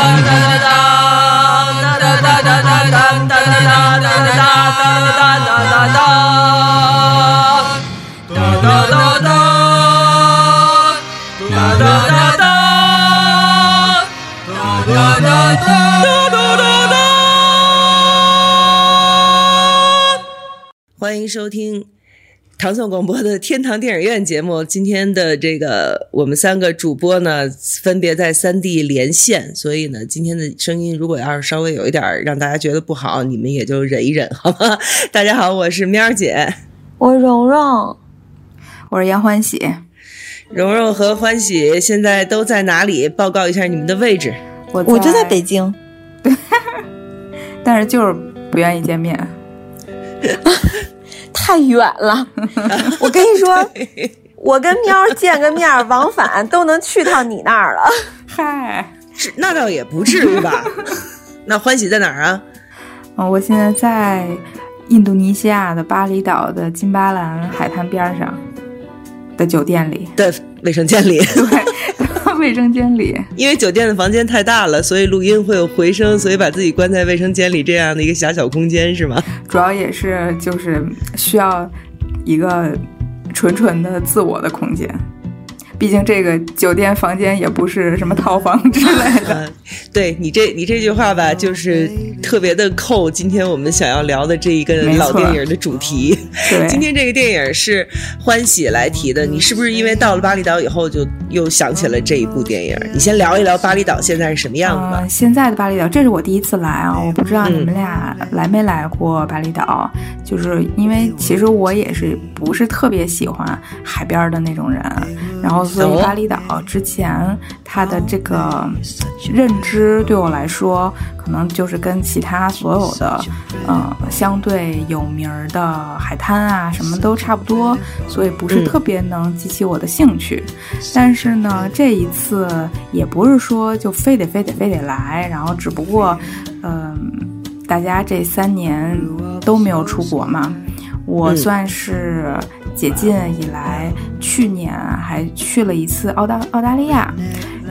哒哒哒哒哒哒哒哒欢迎收听唐宋广播的天堂电影院节目。今天的这个我们三个主播呢，分别在三地连线，所以呢，今天的声音如果要是稍微有一点让大家觉得不好，你们也就忍一忍，好吗？大家好，我是喵儿姐，我蓉蓉，我是杨欢喜，蓉蓉和欢喜现在都在哪里？报告一下你们的位置。我我就在北京，但是就是不愿意见面。太远了。我跟你说，我跟喵儿见个面儿，往返都能去趟你那儿了。嗨，是那倒也不至于吧？那欢喜在哪儿啊？嗯，我现在在印度尼西亚的巴厘岛的金巴兰海滩边上的酒店里，的卫生间里。对，卫生间里。因为酒店的房间太大了，所以录音会有回声，所以把自己关在卫生间里这样的一个狭小空间，是吗？主要也是就是需要一个纯纯的自我的空间，毕竟这个酒店房间也不是什么套房之类的。嗯，对你这你这句话吧，就是特别的扣今天我们想要聊的这一个老电影的主题。对，今天这个电影是欢喜来提的，你是不是因为到了巴厘岛以后就又想起了这一部电影？你先聊一聊巴厘岛现在是什么样子吧呃。。现在的巴厘岛，这是我第一次来啊，我不知道你们俩来没来过巴厘岛。就是因为其实我也是不是特别喜欢海边的那种人，然后所哦。以巴厘岛之前它的这个认知对我来说，可能就是跟其他所有的呃相对有名儿的海滩啊什么都差不多，所以不是嗯特别能激起我的兴趣。但是呢，这一次也不是说就非得非得非得来，然后只不过，嗯、大家这三年都没有出国嘛，我嗯。算是解禁以来，去年还去了一次澳大澳大利亚，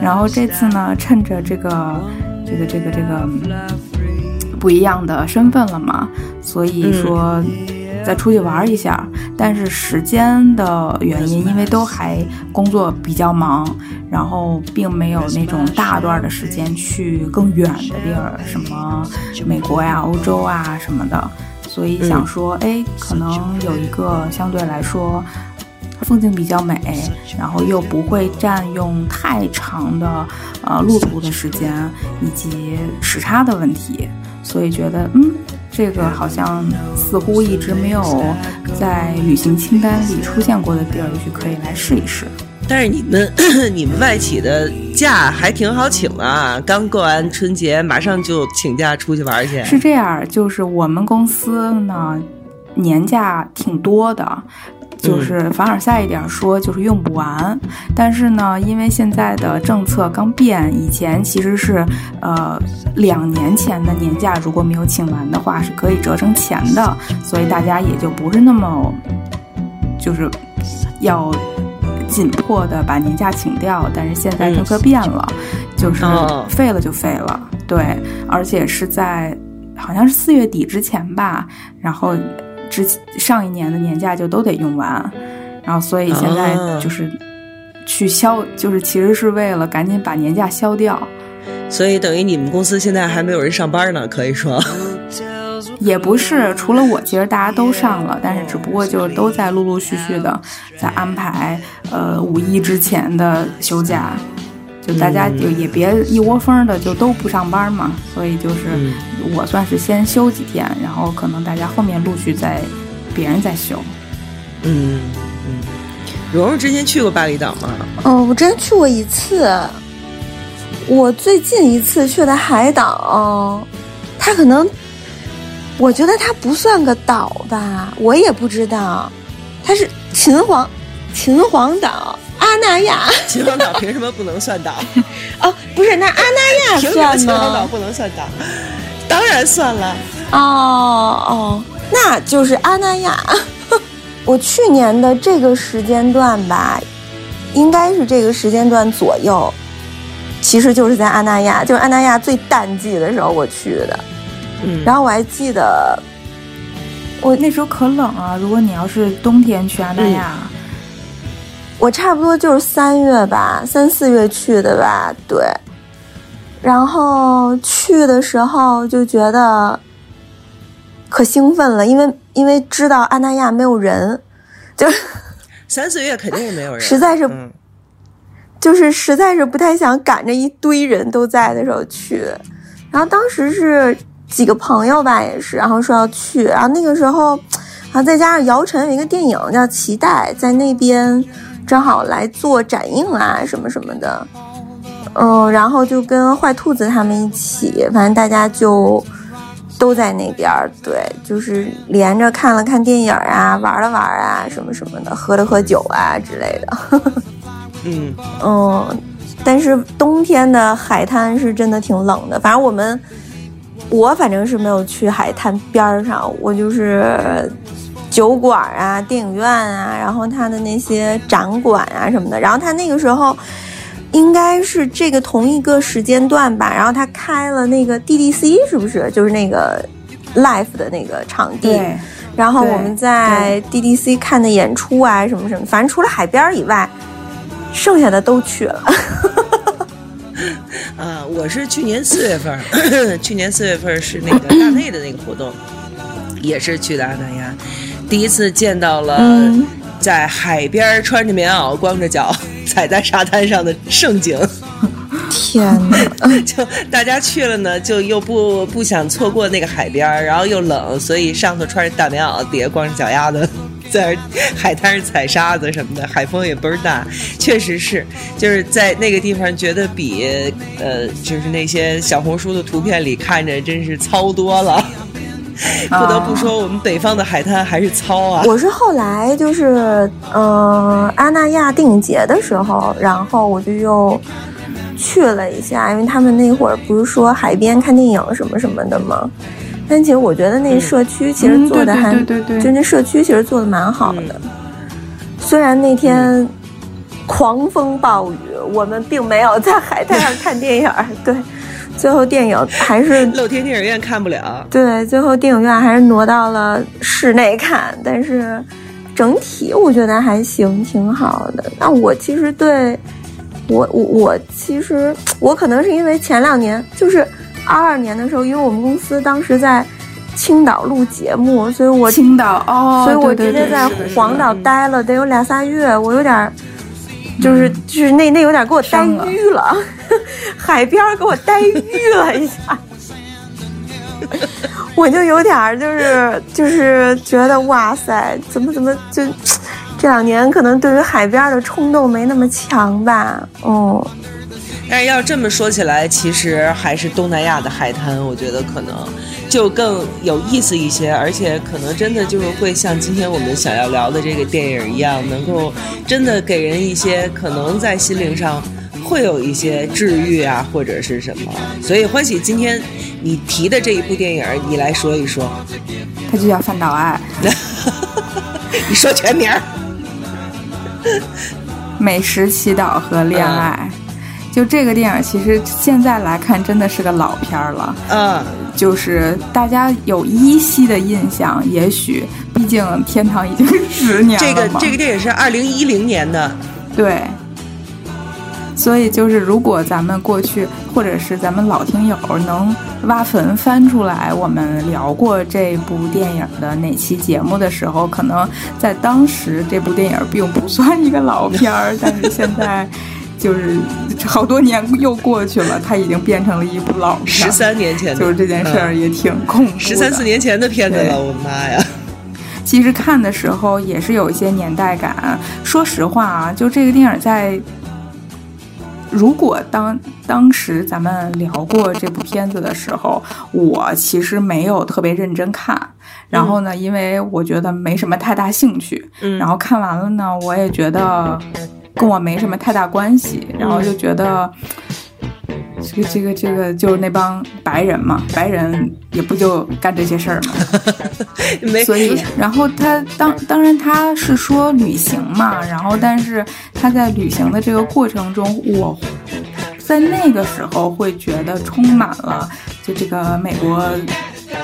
然后这次呢，趁着这个这个这个这个不一样的身份了嘛，所以说再出去玩一下。但是时间的原因，因为都还工作比较忙，然后并没有那种大段的时间去更远的地儿，什么美国呀、欧洲啊什么的。所以想说，哎，可能有一个相对来说风景比较美，然后又不会占用太长的呃路途的时间以及时差的问题，所以觉得嗯，这个好像似乎一直没有在旅行清单里出现过的地儿，也许可以来试一试。但是你们 你们外企的假还挺好请的啊，刚过完春节，马上就请假出去玩去。是这样，就是我们公司呢年假挺多的。就是凡尔赛一点说，就是用不完。但是呢，因为现在的政策刚变，以前其实是呃两年前的年假如果没有请完的话，是可以折成钱的，所以大家也就不是那么就是要紧迫的把年假请掉。但是现在政策变了，就是哦废了就废了。对，而且是在好像是四月底之前吧，然后之上一年的年假就都得用完，然后所以现在哦就是去消，就是其实是为了赶紧把年假消掉。所以等于你们公司现在还没有人上班呢，可以说。也不是，除了我，其实大家都上了，但是只不过就是都在陆陆续续的在安排，呃，五一之前的休假，就大家就也别一窝蜂的就都不上班嘛，所以就是嗯我算是先休几天，然后可能大家后面陆续再别人再休。嗯嗯，蓉蓉之前去过巴厘岛吗？哦，我之前去过一次。我最近一次去的海岛，它可能，我觉得它不算个岛吧，我也不知道，它是秦皇，秦皇岛，阿那亚。秦皇岛凭什么不能算岛？哦，不是，那阿那亚算吗？秦皇岛不能算岛，当然算了。哦哦，那就是阿那亚。我去年的这个时间段吧，应该是这个时间段左右。其实就是在阿那亚，就是阿那亚最淡季的时候我去的，嗯，然后我还记得，我那时候可冷啊。如果你要是冬天去阿那亚，我差不多就是三月吧，三四月去的吧，对。然后去的时候就觉得可兴奋了，因为因为知道阿那亚没有人，就 三四月肯定没有人，实在是。就是实在是不太想赶着一堆人都在的时候去，然后当时是几个朋友吧，也是，然后说要去，然后那个时候，然后再加上姚晨有一个电影叫《期待》，在那边正好来做展映啊，什么什么的，嗯，然后就跟坏兔子他们一起，反正大家就都在那边，对，就是连着看了看电影啊，玩了玩啊，什么什么的，喝了喝酒啊之类的。嗯嗯，但是冬天的海滩是真的挺冷的。反正我们，我反正是没有去海滩边上，我就是酒馆啊、电影院啊，然后他的那些展馆啊什么的。然后他那个时候应该是这个同一个时间段吧，然后他开了那个 DDC，是不是？就是那个 Life 的那个场地。然后我们在 DDC 看的演出啊，什么什么，反正除了海边以外。剩下的都去了，啊，我是去年四月份，去年四月份是那个大内的那个活动，也是去的阿那亚，第一次见到了在海边穿着棉袄、光着脚 踩在沙滩上的盛景。天哪！就大家去了呢，就又不不想错过那个海边，然后又冷，所以上头穿着大棉袄，底下光着脚丫子。在海滩上踩沙子什么的，海风也倍儿大，确实是，就是在那个地方觉得比呃，就是那些小红书的图片里看着真是糙多了。不得不说，我们北方的海滩还是糙啊。我是后来就是嗯，阿那亚电影节的时候，然后我就又去了一下，因为他们那会儿不是说海边看电影什么什么的吗？但其实我觉得那社区其实做的还，对对对就那社区其实做的蛮好的。虽然那天狂风暴雨，我们并没有在海滩上看电影。对，最后电影还是 露天电影院看不了。对，最后电影院还是挪到了室内看。但是整体我觉得还行，挺好的。那我其实对我我我其实我可能是因为前两年就是。二二年的时候，因为我们公司当时在青岛录节目，所以我青岛哦，所以我直接在黄岛待了得有俩仨月，我有点就是就是那那有点 给我呆晕了，海边给我呆晕了一下，我就有点就是就是觉得哇塞，怎么怎么就这两年可能对于海边的冲动没那么强吧，嗯。但是要这么说起来，其实还是东南亚的海滩，我觉得可能就更有意思一些，而且可能真的就是会像今天我们想要聊的这个电影一样，能够真的给人一些可能在心灵上会有一些治愈啊，或者是什么。所以欢喜，今天你提的这一部电影，你来说一说。它就叫《饭岛爱》。你说全名儿。美食祈祷和恋爱。就这个电影，其实现在来看真的是个老片儿了。嗯，就是大家有依稀的印象，也许毕竟《天堂》已经十年了这个这个电影是二零一零年的，对。所以就是，如果咱们过去或者是咱们老听友能挖坟翻出来，我们聊过这部电影的哪期节目的时候，可能在当时这部电影并不算一个老片儿，但是现在。就是好多年又过去了，它已经变成了一部老片。十三年前，就是这件事儿也挺恐怖。十三四年前的片子了，我的妈呀！其实看的时候也是有一些年代感。说实话啊，就这个电影在，如果当当时咱们聊过这部片子的时候，我其实没有特别认真看。然后呢，因为我觉得没什么太大兴趣。嗯然后看完了呢，我也觉得跟我没什么太大关系。然后就觉得。这个这个这个就是那帮白人嘛，白人也不就干这些事儿嘛，没所以，然后他当当然他是说旅行嘛，然后但是他在旅行的这个过程中，我在那个时候会觉得充满了就这个美国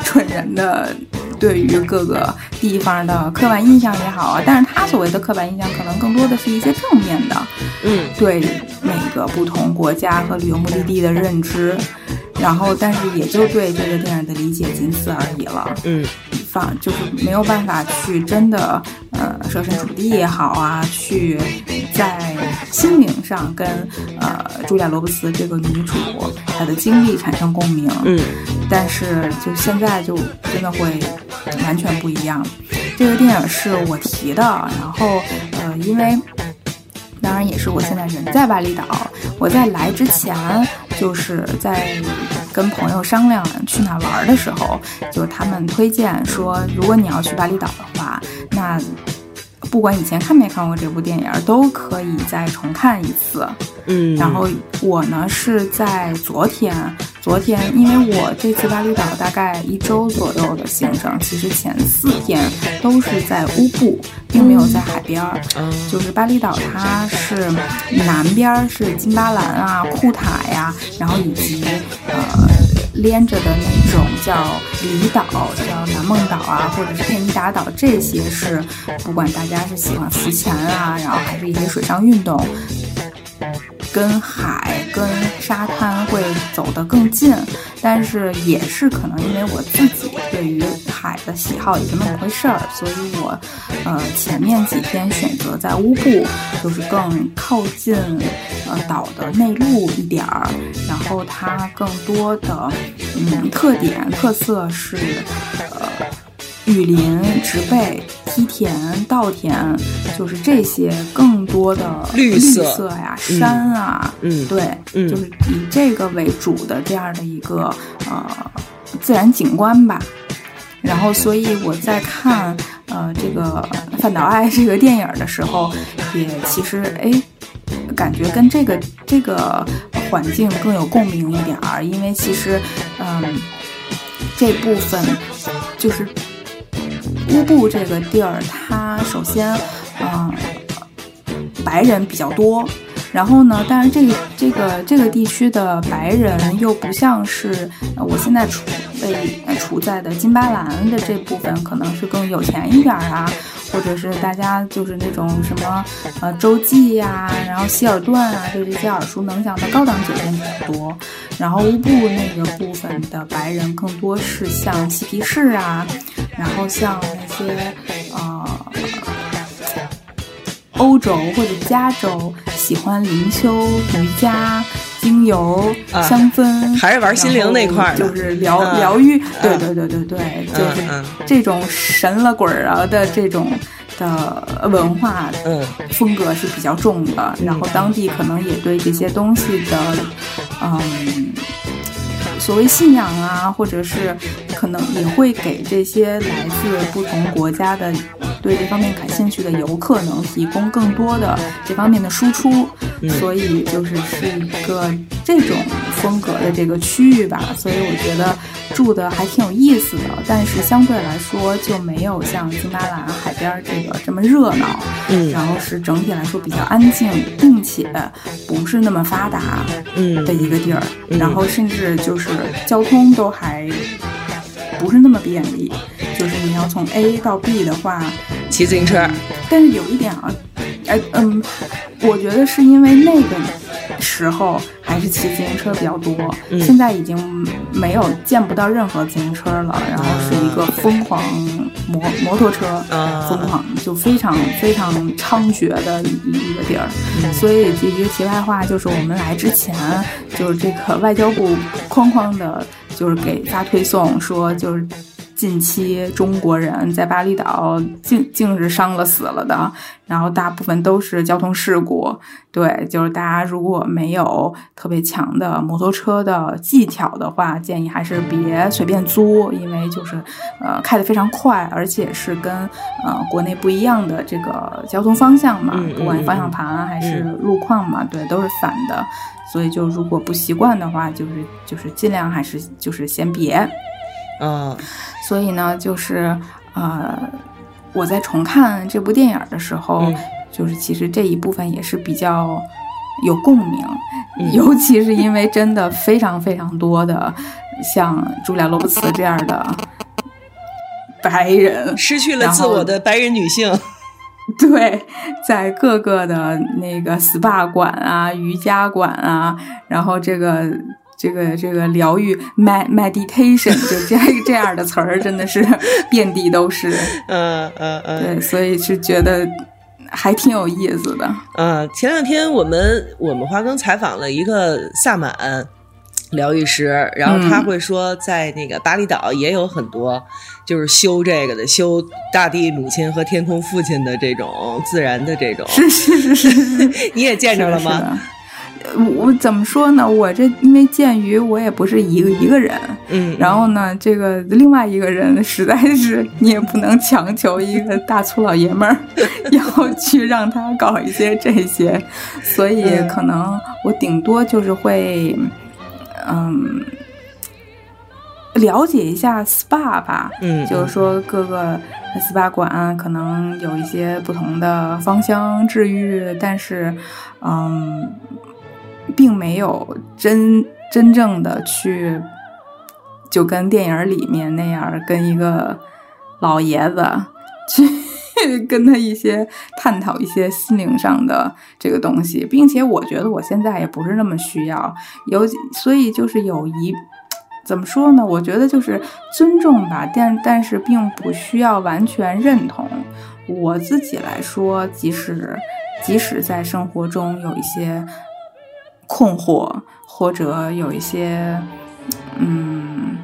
蠢人的对于各个地方的刻板印象也好啊，但是他所谓的刻板印象可能更多的是一些正面的，嗯。对每个不同国家和旅游目的地的认知，然后但是也就对这个电影的理解仅此而已了。嗯放就是没有办法去真的呃设身处地也好啊，去在心灵上跟呃茱莉亚·罗伯茨这个女主她的经历产生共鸣。嗯但是就现在就真的会完全不一样。这个电影是我提的，然后呃，因为当然也是我现在人在巴厘岛，我在来之前就是在跟朋友商量去哪玩的时候，就他们推荐说，如果你要去巴厘岛的话，那。不管以前看没看过这部电影，都可以再重看一次。嗯，然后我呢是在昨天，昨天因为我这次巴厘岛大概一周左右的行程，其实前四天都是在乌布，并没有在海边就是巴厘岛，它是南边儿是金巴兰啊、库塔呀，然后以及呃连着的那种叫离岛，叫南梦岛啊，或者是佩尼达岛，这些是不管大家是喜欢浮潜啊，然后还是一些水上运动，跟海、跟沙滩会走得更近，但是也是可能因为我自己对于海的喜好也就那么回事儿，所以我呃前面几天选择在乌布，就是更靠近呃岛的内陆一点儿，然后它更多的嗯特点特色是呃。雨林、植被、梯田、稻田，就是这些更多的绿色色。呀、山啊，嗯。对，嗯。就是以这个为主的这样的一个呃自然景观吧。然后，所以我在看呃这个《范岛爱》这个电影的时候，也其实哎，感觉跟这个这个环境更有共鸣一点儿，因为其实嗯这部分就是。乌布这个地儿，它首先，嗯、白人比较多，然后呢，但是这个这个这个地区的白人又不像是、我现在处位处在的金巴兰的这部分，可能是更有钱一点啊，或者是大家就是那种什么呃洲际呀、然后希尔顿啊，就这些耳熟能详的高档酒店比较多。然后乌布那个部分的白人更多是像嬉皮士啊，然后像那些呃欧洲或者加州喜欢灵修、瑜伽、精油、啊香氛，还是玩心灵那块儿就是疗、嗯疗愈，对嗯对对对对，就是嗯。这种神了鬼儿啊的这种的文化嗯风格是比较重的，然后当地可能也对这些东西的，嗯，所谓信仰啊，或者是可能也会给这些来自不同国家的对这方面感兴趣的游客能提供更多的这方面的输出，所以就是是一个这种风格的这个区域吧，所以我觉得住的还挺有意思的，但是相对来说就没有像金巴兰海边儿这个这么热闹，嗯然后是整体来说比较安静，并且不是那么发达嗯的一个地儿，嗯。然后甚至就是交通都还不是那么便利，就是你要从 A 到 B 的话，骑自行车，但是有一点啊，哎嗯，我觉得是因为那个时候还是骑自行车比较多，嗯现在已经没有见不到任何自行车了，然后是一个疯狂摩摩托车，啊疯狂就非常非常猖獗的一一个地儿。嗯所以这一个题外话就是，我们来之前就是这个外交部哐哐的，就是给发推送说就是。近期中国人在巴厘岛竟竟是伤了死了的，然后大部分都是交通事故。对，就是大家如果没有特别强的摩托车的技巧的话，建议还是别随便租，因为就是呃开得非常快，而且是跟呃国内不一样的这个交通方向嘛，不管方向盘还是路况嘛，对，都是反的。所以就如果不习惯的话，就是就是尽量还是就是先别。啊，所以呢，就是呃，我在重看这部电影的时候，嗯。就是其实这一部分也是比较有共鸣，嗯。尤其是因为真的非常非常多的像朱莉亚·罗伯茨这样的白人，失去了自我的白人女性。对，在各个的那个 SPA 馆啊、瑜伽馆啊，然后这个这个这个疗愈 med meditation 就这这样的词儿，真的是 遍地都是。嗯嗯嗯，对，所以是觉得还挺有意思的。嗯，前两天我们我们华庚采访了一个萨满疗愈师，然后他嗯会说，在那个巴厘岛也有很多就是修这个的，修大地母亲和天空父亲的这种自然的这种，是是是是是，你也见着了吗？我怎么说呢？我这因为鉴于我也不是一个一个人，嗯，然后呢，这个另外一个人实在是你也不能强求一个大粗老爷们儿 要去让他搞一些这些，所以嗯可能我顶多就是会，嗯，了解一下 SPA 吧，嗯就是说各个 SPA 馆可能有一些不同的芳香治愈，但是，嗯，并没有真真正的去，就跟电影里面那样跟一个老爷子去 跟他一些探讨一些心灵上的这个东西，并且我觉得我现在也不是那么需要，有所以就是有一。怎么说呢？我觉得就是尊重吧，但但是并不需要完全认同。我自己来说，即使即使在生活中有一些困惑，或者有一些嗯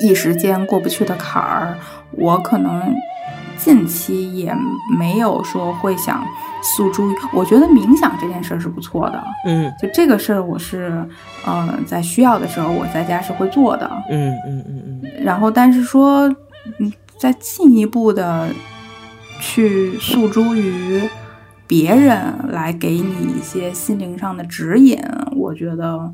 一时间过不去的坎儿，我可能近期也没有说会想诉诸于。我觉得冥想这件事儿是不错的，嗯就这个事儿，我是呃在需要的时候，我在家是会做的。嗯嗯嗯嗯然后，但是说，嗯，再进一步的去诉诸于别人来给你一些心灵上的指引，我觉得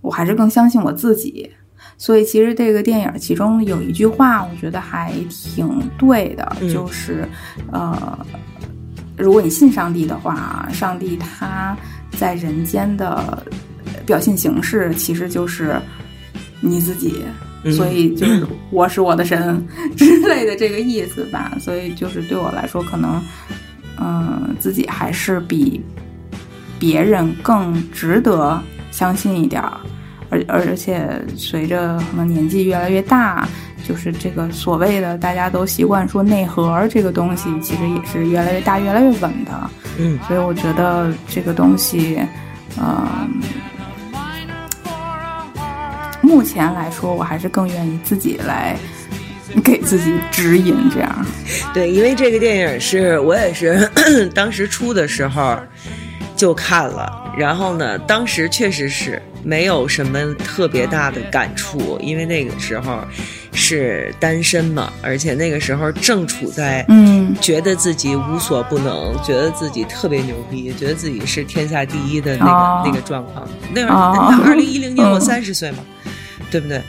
我还是更相信我自己。所以，其实这个电影其中有一句话，我觉得还挺对的，嗯就是呃，如果你信上帝的话，上帝他在人间的表现形式其实就是你自己。嗯所以就是我是我的神之类的这个意思吧。所以就是对我来说，可能嗯、自己还是比别人更值得相信一点儿。而而且随着可能年纪越来越大，就是这个所谓的大家都习惯说内核这个东西，其实也是越来越大、越来越稳的。嗯所以我觉得这个东西，嗯、目前来说，我还是更愿意自己来 给自己指引，这样。对，因为这个电影是我也是 当时出的时候就看了，然后呢，当时确实是没有什么特别大的感触，因为那个时候是单身嘛，而且那个时候正处在嗯觉得自己无所不能，觉得自己特别牛逼，觉得自己是天下第一的那个、哦那个状况。那会儿，二零一零年我嗯三十岁嘛，对不对？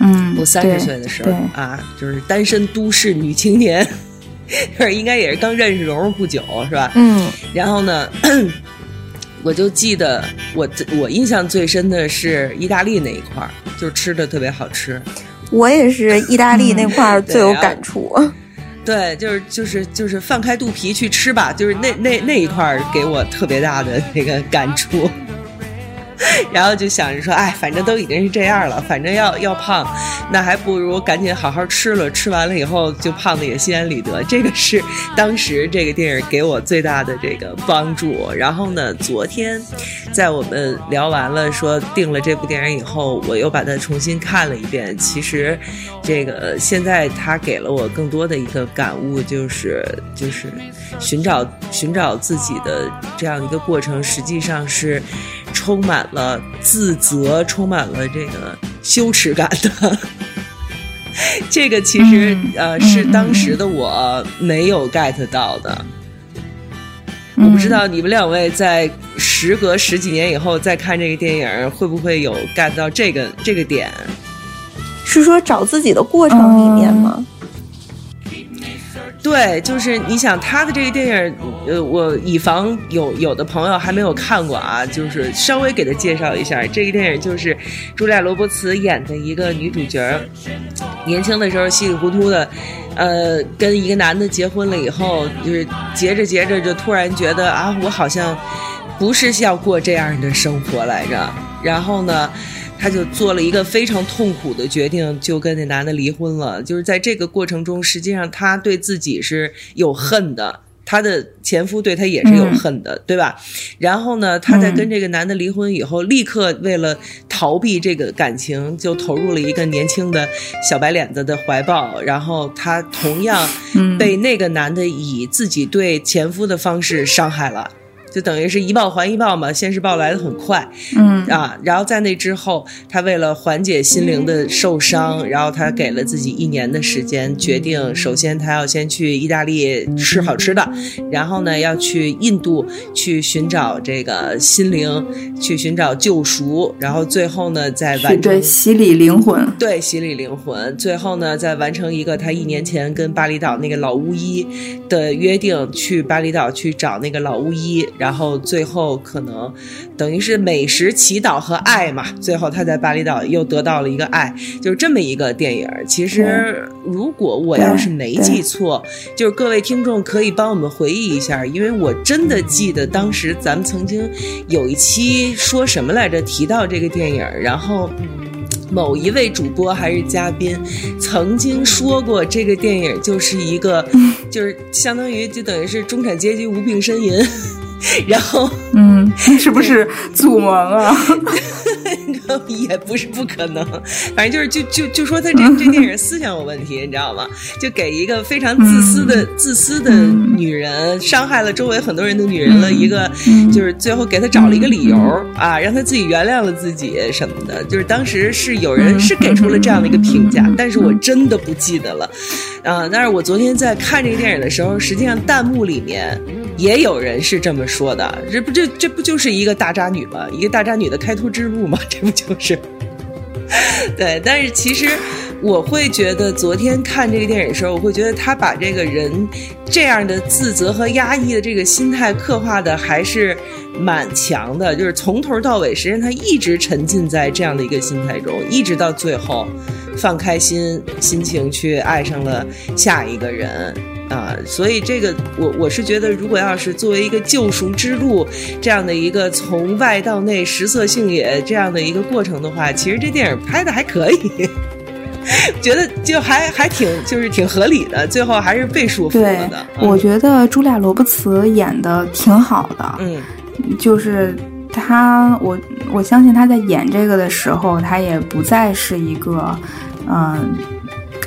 嗯，我三十岁的时候啊，就是单身都市女青年，就是应该也是刚认识蓉蓉不久，是吧？嗯然后呢，我就记得我我印象最深的是意大利那一块儿，就是吃的特别好吃。我也是意大利那块儿最有啊感触。对，就是就是就是放开肚皮去吃吧，就是那那那一块儿给我特别大的那个感触。然后就想着说，哎，反正都已经是这样了，反正要要胖，那还不如赶紧好好吃了，吃完了以后就胖的也心安理得。这个是当时这个电影给我最大的这个帮助。然后呢，昨天在我们聊完了说定了这部电影以后，我又把它重新看了一遍。其实，这个现在它给了我更多的一个感悟，就是就是寻找寻找自己的这样一个过程，实际上是充满了自责，充满了这个羞耻感的。这个其实、呃是当时的我没有 get 到的。我不知道你们两位在时隔十几年以后再看这个电影，会不会有 get 到这个这个点？是说找自己的过程里面吗？对，就是你想他的这个电影，呃，我以防有有的朋友还没有看过啊，就是稍微给他介绍一下，这个电影就是朱莉亚·罗伯茨演的一个女主角，年轻的时候稀里糊涂的，呃，跟一个男的结婚了以后，就是结着结着就突然觉得啊，我好像不是要过这样的生活来着，然后呢。她就做了一个非常痛苦的决定，就跟那男的离婚了。就是在这个过程中，实际上她对自己是有恨的，她的前夫对她也是有恨的，对吧？然后呢，她在跟这个男的离婚以后，立刻为了逃避这个感情，就投入了一个年轻的小白脸子的怀抱。然后她同样被那个男的以自己对前夫的方式伤害了。就等于是一报还一报嘛，现世报来的很快，嗯啊，然后在那之后，他为了缓解心灵的受伤，然后他给了自己一年的时间，决定首先他要先去意大利吃好吃的，然后呢要去印度去寻找这个心灵，去寻找救赎，然后最后呢再完成对洗礼灵魂，对洗礼灵魂，最后呢再完成一个他一年前跟巴厘岛那个老巫医的约定，去巴厘岛去找那个老巫医。然后最后可能等于是美食、祈祷和爱嘛，最后他在巴厘岛又得到了一个爱，就是这么一个电影。其实如果我要是没记错，就是各位听众可以帮我们回忆一下，因为我真的记得当时咱们曾经有一期说什么来着，提到这个电影，然后。某一位主播还是嘉宾，曾经说过这个电影就是一个，就是相当于就等于是中产阶级无病呻吟，然后嗯，是不是祖萌啊？也不是不可能，反正就是就就就说他这 这电影思想有问题，你知道吗？就给一个非常自私的、自私的女人，伤害了周围很多人的女人了一个，就是最后给她找了一个理由啊，让她自己原谅了自己什么的。就是当时是有人是给出了这样的一个评价，但是我真的不记得了啊。但是我昨天在看这个电影的时候，实际上弹幕里面也有人是这么说的，这不这这不就是一个大渣女吗？一个大渣女的开脱之路 这不就是？对，但是其实我会觉得，昨天看这个电影的时候，我会觉得他把这个人这样的自责和压抑的这个心态刻画的还是蛮强的，就是从头到尾，实际上他一直沉浸在这样的一个心态中，一直到最后放开心心情去爱上了下一个人。啊，所以这个我我是觉得，如果要是作为一个救赎之路这样的一个从外到内食色性也这样的一个过程的话，其实这电影拍的还可以，觉得就还还挺就是挺合理的，最后还是被说服了的。我觉得朱莉亚·罗伯茨演的挺好的，嗯，就是她，我我相信她在演这个的时候，她也不再是一个嗯。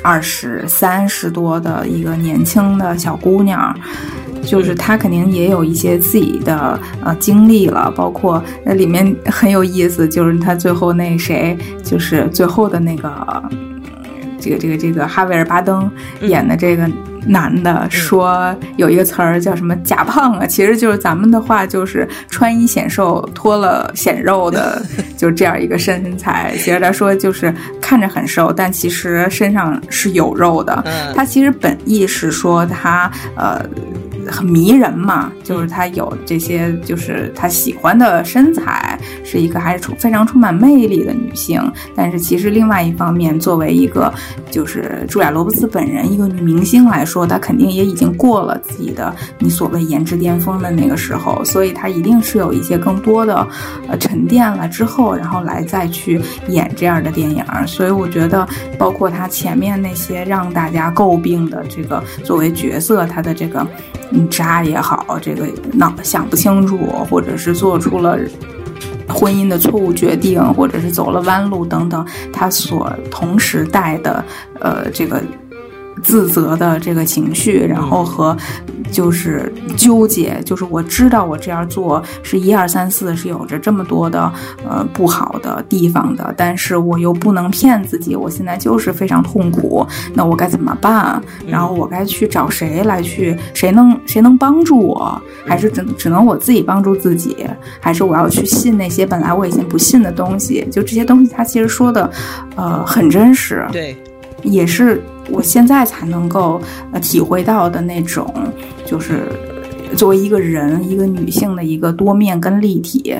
二十三十多的一个年轻的小姑娘，就是她肯定也有一些自己的呃经历了，包括那里面很有意思，就是她最后那谁，就是最后的那个这个这个这个哈维尔巴登演的这个男的说有一个词儿叫什么假胖啊，其实就是咱们的话就是穿衣显瘦，脱了显肉的，就这样一个身材。其实他说就是看着很瘦，但其实身上是有肉的。他其实本意是说他呃很迷人嘛，就是他有这些，就是他喜欢的身材，是一个还是充非常充满魅力的女性。但是其实另外一方面，作为一个就是茱莉亚·罗伯茨本人一个女明星来说，说他肯定也已经过了自己的你所谓颜值巅峰的那个时候，所以他一定是有一些更多的呃沉淀了之后，然后来再去演这样的电影。所以我觉得，包括他前面那些让大家诟病的这个作为角色，他的这个。嗯，渣也好，这个脑想不清楚，或者是做出了婚姻的错误决定，或者是走了弯路等等，他所同时带的呃这个。自责的这个情绪，然后和就是纠结，就是我知道我这样做是一二三四是有着这么多的呃不好的地方的，但是我又不能骗自己，我现在就是非常痛苦，那我该怎么办？然后我该去找谁来去？谁能谁能帮助我？还是只只能我自己帮助自己？还是我要去信那些本来我已经不信的东西？就这些东西，他其实说的呃很真实，对，也是。我现在才能够体会到的那种，就是作为一个人，一个女性的一个多面跟立体，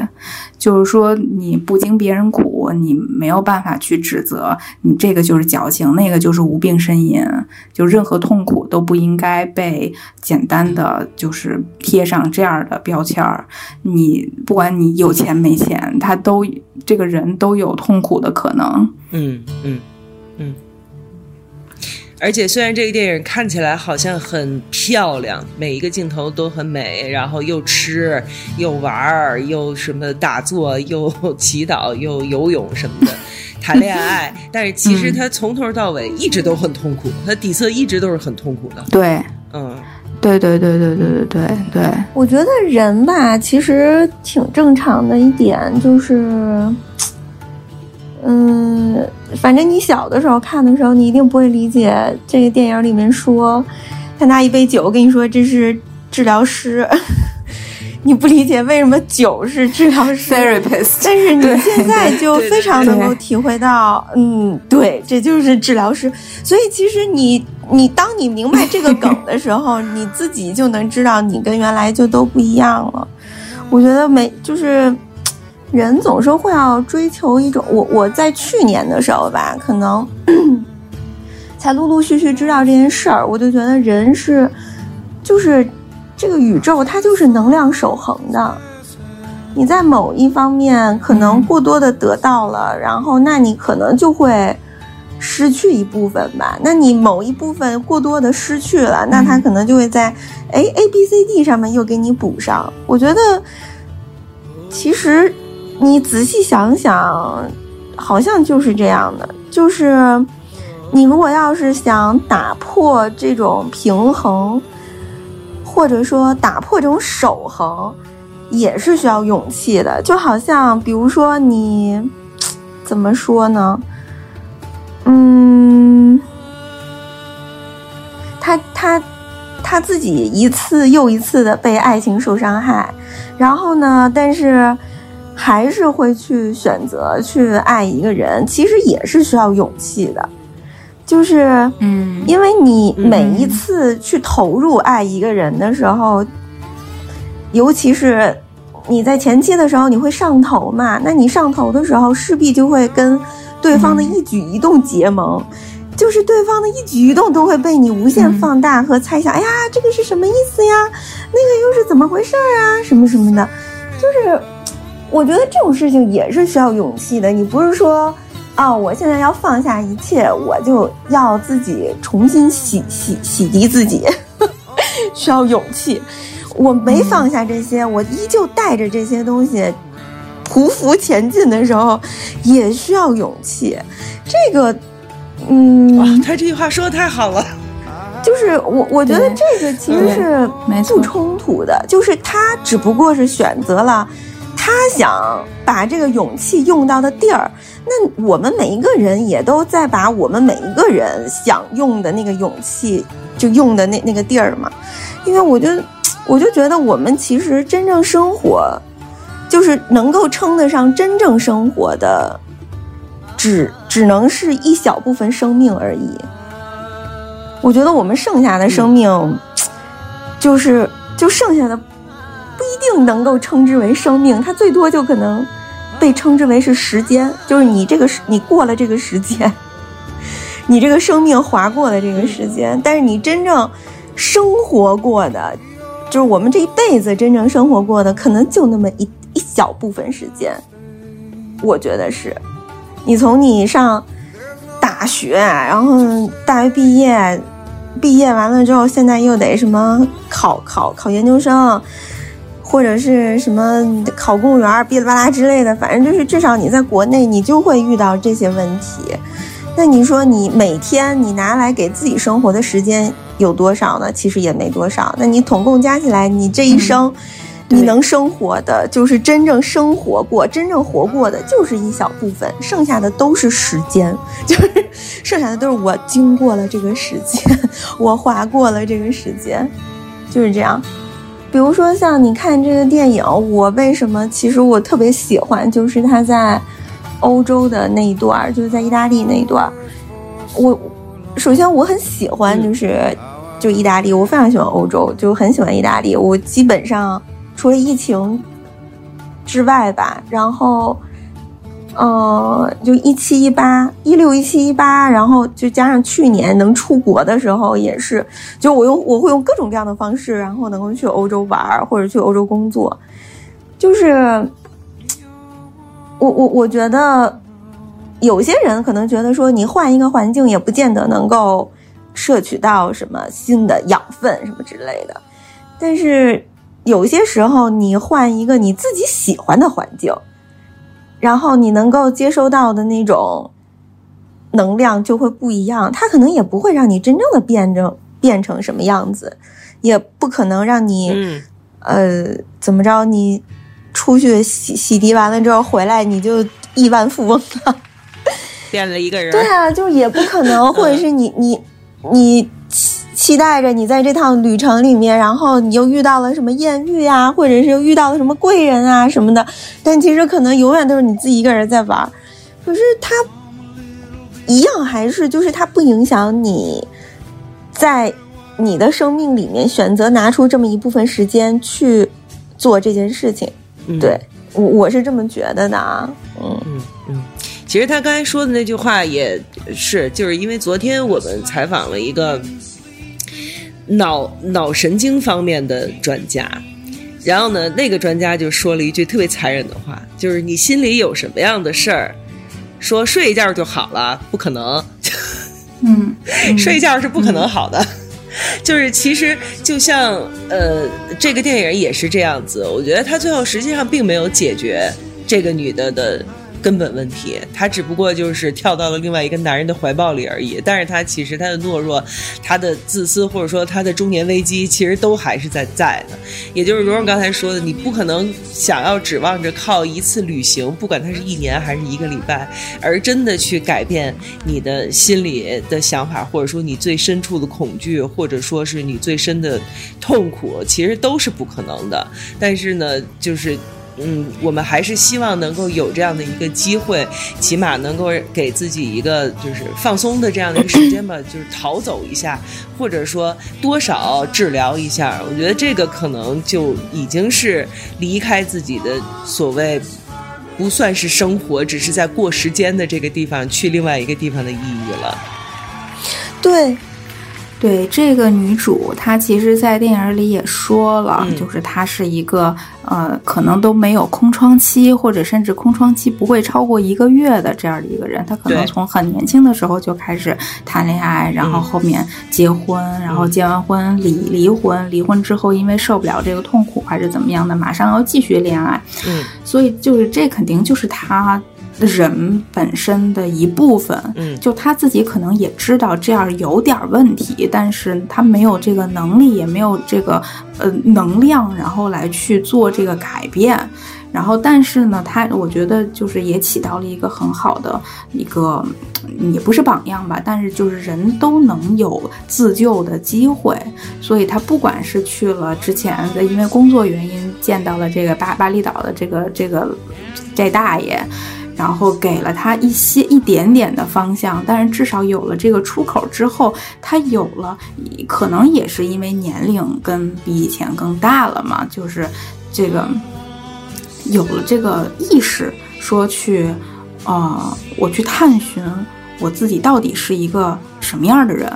就是说你不经别人苦，你没有办法去指责你这个就是矫情，那个就是无病呻吟，就任何痛苦都不应该被简单的就是贴上这样的标签儿。你不管你有钱没钱，他都这个人都有痛苦的可能。嗯嗯嗯。而且虽然这个电影看起来好像很漂亮，每一个镜头都很美，然后又吃又玩儿，又什么打坐，又祈祷，又游泳什么的，谈恋爱，但是其实他从头到尾一直都很痛苦，他底色一直都是很痛苦的。对，嗯，对对对对对对对对。我觉得人吧，其实挺正常的一点就是。嗯，反正你小的时候看的时候，你一定不会理解这个电影里面说，他拿一杯酒跟你说这是治疗师，你不理解为什么酒是治疗师。therapist。但是你现在就非常能够体会到，嗯，对，这就是治疗师。所以其实你你当你明白这个梗的时候，你自己就能知道你跟原来就都不一样了。我觉得没就是。人总是会要追求一种，我我在去年的时候吧，可能 才陆陆续续知道这件事儿，我就觉得人是，就是这个宇宙它就是能量守恒的，你在某一方面可能过多的得到了，然后那你可能就会失去一部分吧，那你某一部分过多的失去了，那它可能就会在哎 A B C D 上面又给你补上，我觉得其实。你仔细想想，好像就是这样的。就是你如果要是想打破这种平衡，或者说打破这种守恒，也是需要勇气的。就好像，比如说你怎么说呢？嗯，他他他自己一次又一次的被爱情受伤害，然后呢，但是。还是会去选择去爱一个人，其实也是需要勇气的，就是，嗯，因为你每一次去投入爱一个人的时候，尤其是你在前期的时候，你会上头嘛？那你上头的时候，势必就会跟对方的一举一动结盟，就是对方的一举一动都会被你无限放大和猜想。哎呀，这个是什么意思呀？那个又是怎么回事啊？什么什么的，就是。我觉得这种事情也是需要勇气的。你不是说，啊，我现在要放下一切，我就要自己重新洗洗洗涤自己，需要勇气。我没放下这些，我依旧带着这些东西匍匐前进的时候，也需要勇气。这个，嗯，哇，他这句话说的太好了。就是我，我觉得这个其实是不冲突的，就是他只不过是选择了。他想把这个勇气用到的地儿，那我们每一个人也都在把我们每一个人想用的那个勇气就用的那那个地儿嘛。因为我就 我就觉得我们其实真正生活，就是能够称得上真正生活的，只只能是一小部分生命而已。我觉得我们剩下的生命。就是就剩下的不一定能够称之为生命，它最多就可能被称之为是时间，就是你这个你过了这个时间，你这个生命划过了这个时间，但是你真正生活过的，就是我们这一辈子真正生活过的，可能就那么一一小部分时间，我觉得是，你从你上大学，然后大学毕业。毕业完了之后，现在又得什么考考考研究生，或者是什么考公务员，哔哩吧啦之类的。反正就是至少你在国内，你就会遇到这些问题。那你说你每天你拿来给自己生活的时间有多少呢？其实也没多少。那你统共加起来，你这一生。你能生活的，就是真正生活过、真正活过的，就是一小部分，剩下的都是时间，就是剩下的都是我经过了这个时间，我划过了这个时间，就是这样。比如说像你看这个电影，我为什么其实我特别喜欢，就是他在欧洲的那一段，就是在意大利那一段。我首先我很喜欢，就是就意大利，我非常喜欢欧洲，就很喜欢意大利，我基本上。除了疫情之外吧，然后，呃，就一七一八一六一七一八，然后就加上去年能出国的时候，也是，就我用我会用各种各样的方式，然后能够去欧洲玩或者去欧洲工作，就是，我我我觉得，有些人可能觉得说，你换一个环境也不见得能够摄取到什么新的养分什么之类的，但是。有些时候，你换一个你自己喜欢的环境，然后你能够接收到的那种能量就会不一样。它可能也不会让你真正的变成变成什么样子，也不可能让你呃怎么着，你出去洗洗涤完了之后回来你就亿万富翁了，变了一个人。对啊，就也不可能，或者是你你你。期待着你在这趟旅程里面，然后你又遇到了什么艳遇啊，或者是又遇到了什么贵人啊什么的，但其实可能永远都是你自己一个人在玩。可是它一样还是就是它不影响你在你的生命里面选择拿出这么一部分时间去做这件事情。对我我是这么觉得的啊。嗯嗯嗯，其实他刚才说的那句话也是，就是因为昨天我们采访了一个。脑脑神经方面的专家，然后呢，那个专家就说了一句特别残忍的话，就是你心里有什么样的事儿，说睡一觉就好了，不可能。嗯，睡一觉是不可能好的。就是其实就像呃，这个电影也是这样子，我觉得他最后实际上并没有解决这个女的的。根本问题，他只不过就是跳到了另外一个男人的怀抱里而已。但是他其实他的懦弱，他的自私，或者说他的中年危机，其实都还是在在的。也就是蓉蓉刚才说的，你不可能想要指望着靠一次旅行，不管它是一年还是一个礼拜，而真的去改变你的心里的想法，或者说你最深处的恐惧，或者说是你最深的痛苦，其实都是不可能的。但是呢，就是。嗯，我们还是希望能够有这样的一个机会，起码能够给自己一个就是放松的这样的一个时间吧，就是逃走一下，或者说多少治疗一下。我觉得这个可能就已经是离开自己的所谓不算是生活，只是在过时间的这个地方去另外一个地方的意义了。对。对这个女主，她其实，在电影里也说了，就是她是一个呃，可能都没有空窗期，或者甚至空窗期不会超过一个月的这样的一个人。她可能从很年轻的时候就开始谈恋爱，然后后面结婚，然后结完婚离离婚，离婚之后因为受不了这个痛苦还是怎么样的，马上要继续恋爱。嗯，所以就是这肯定就是她。人本身的一部分，嗯，就他自己可能也知道这样有点问题，但是他没有这个能力，也没有这个呃能量，然后来去做这个改变。然后，但是呢，他我觉得就是也起到了一个很好的一个，也不是榜样吧，但是就是人都能有自救的机会。所以他不管是去了之前的因为工作原因见到了这个巴巴厘岛的这个这个这大爷。然后给了他一些一点点的方向，但是至少有了这个出口之后，他有了，可能也是因为年龄跟比以前更大了嘛，就是这个有了这个意识，说去，呃，我去探寻我自己到底是一个什么样的人，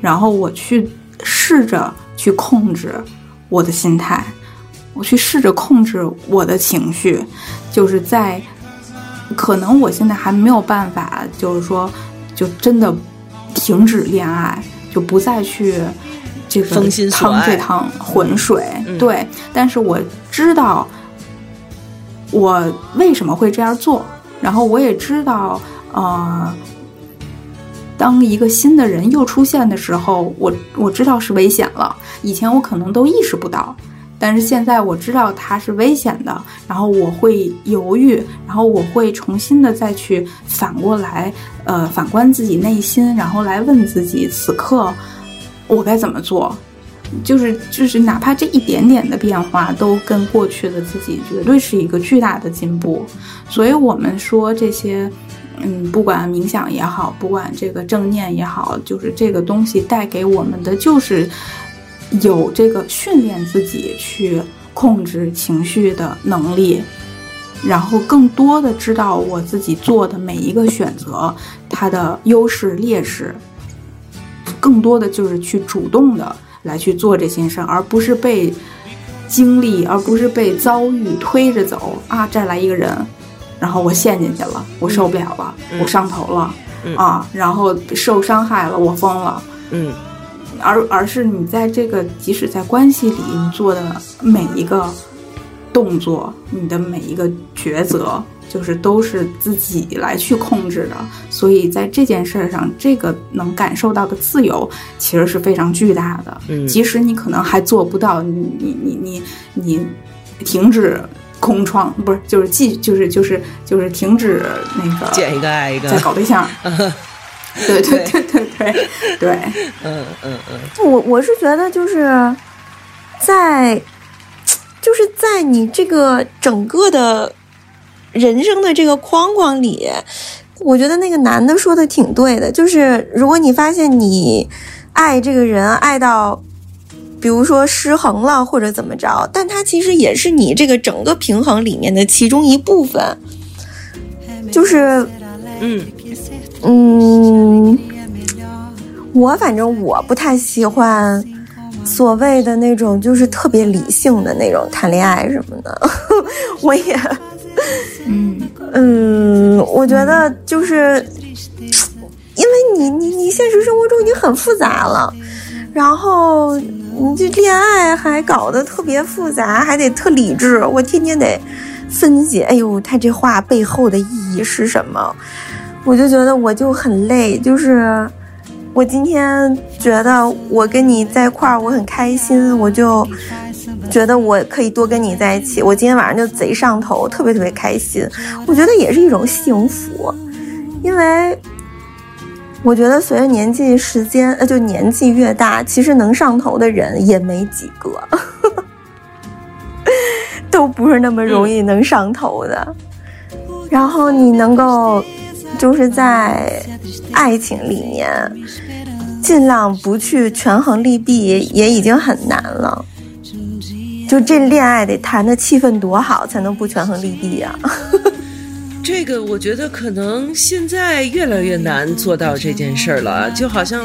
然后我去试着去控制我的心态，我去试着控制我的情绪，就是在。可能我现在还没有办法，就是说，就真的停止恋爱，就不再去这个趟这趟浑水。对，但是我知道我为什么会这样做，然后我也知道，呃，当一个新的人又出现的时候，我我知道是危险了。以前我可能都意识不到。但是现在我知道它是危险的，然后我会犹豫，然后我会重新的再去反过来，呃，反观自己内心，然后来问自己，此刻我该怎么做？就是就是，哪怕这一点点的变化，都跟过去的自己绝对是一个巨大的进步。所以我们说这些，嗯，不管冥想也好，不管这个正念也好，就是这个东西带给我们的就是。有这个训练自己去控制情绪的能力，然后更多的知道我自己做的每一个选择它的优势劣势，更多的就是去主动的来去做这些事儿，而不是被经历，而不是被遭遇推着走啊！再来一个人，然后我陷进去了，我受不了了，我上头了啊，然后受伤害了，我疯了，嗯。而而是你在这个，即使在关系里，你做的每一个动作，你的每一个抉择，就是都是自己来去控制的。所以在这件事上，这个能感受到的自由，其实是非常巨大的。嗯，即使你可能还做不到，你你你你你停止空窗，不是，就是继，就是就是就是停止那个见一个爱一个，再搞对象。对对 对。对对对，嗯嗯嗯，我我是觉得就是在就是在你这个整个的人生的这个框框里，我觉得那个男的说的挺对的，就是如果你发现你爱这个人爱到比如说失衡了或者怎么着，但他其实也是你这个整个平衡里面的其中一部分，就是嗯。嗯，我反正我不太喜欢所谓的那种就是特别理性的那种谈恋爱什么的。我也，嗯嗯，我觉得就是因为你你你现实生活中已经很复杂了，然后你这恋爱还搞得特别复杂，还得特理智，我天天得分析，哎呦，他这话背后的意义是什么？我就觉得我就很累，就是我今天觉得我跟你在一块儿我很开心，我就觉得我可以多跟你在一起。我今天晚上就贼上头，特别特别开心。我觉得也是一种幸福，因为我觉得随着年纪时间呃就年纪越大，其实能上头的人也没几个，都不是那么容易能上头的。然后你能够。就是在爱情里面，尽量不去权衡利弊，也已经很难了。就这恋爱得谈的气氛多好，才能不权衡利弊呀？这个我觉得可能现在越来越难做到这件事儿了。就好像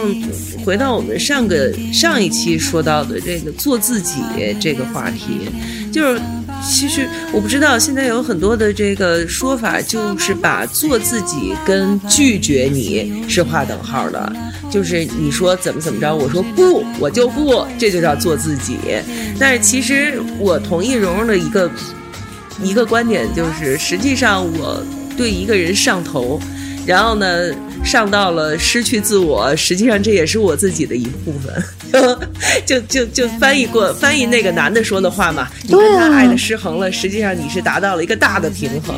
回到我们上个上一期说到的这个做自己这个话题，就是。其实我不知道，现在有很多的这个说法，就是把做自己跟拒绝你是划等号的，就是你说怎么怎么着，我说不，我就不，这就叫做自己。但是其实我同意蓉蓉的一个一个观点，就是实际上我对一个人上头，然后呢。上到了失去自我，实际上这也是我自己的一部分。就就就翻译过翻译那个男的说的话嘛，你跟他爱的失衡了，实际上你是达到了一个大的平衡。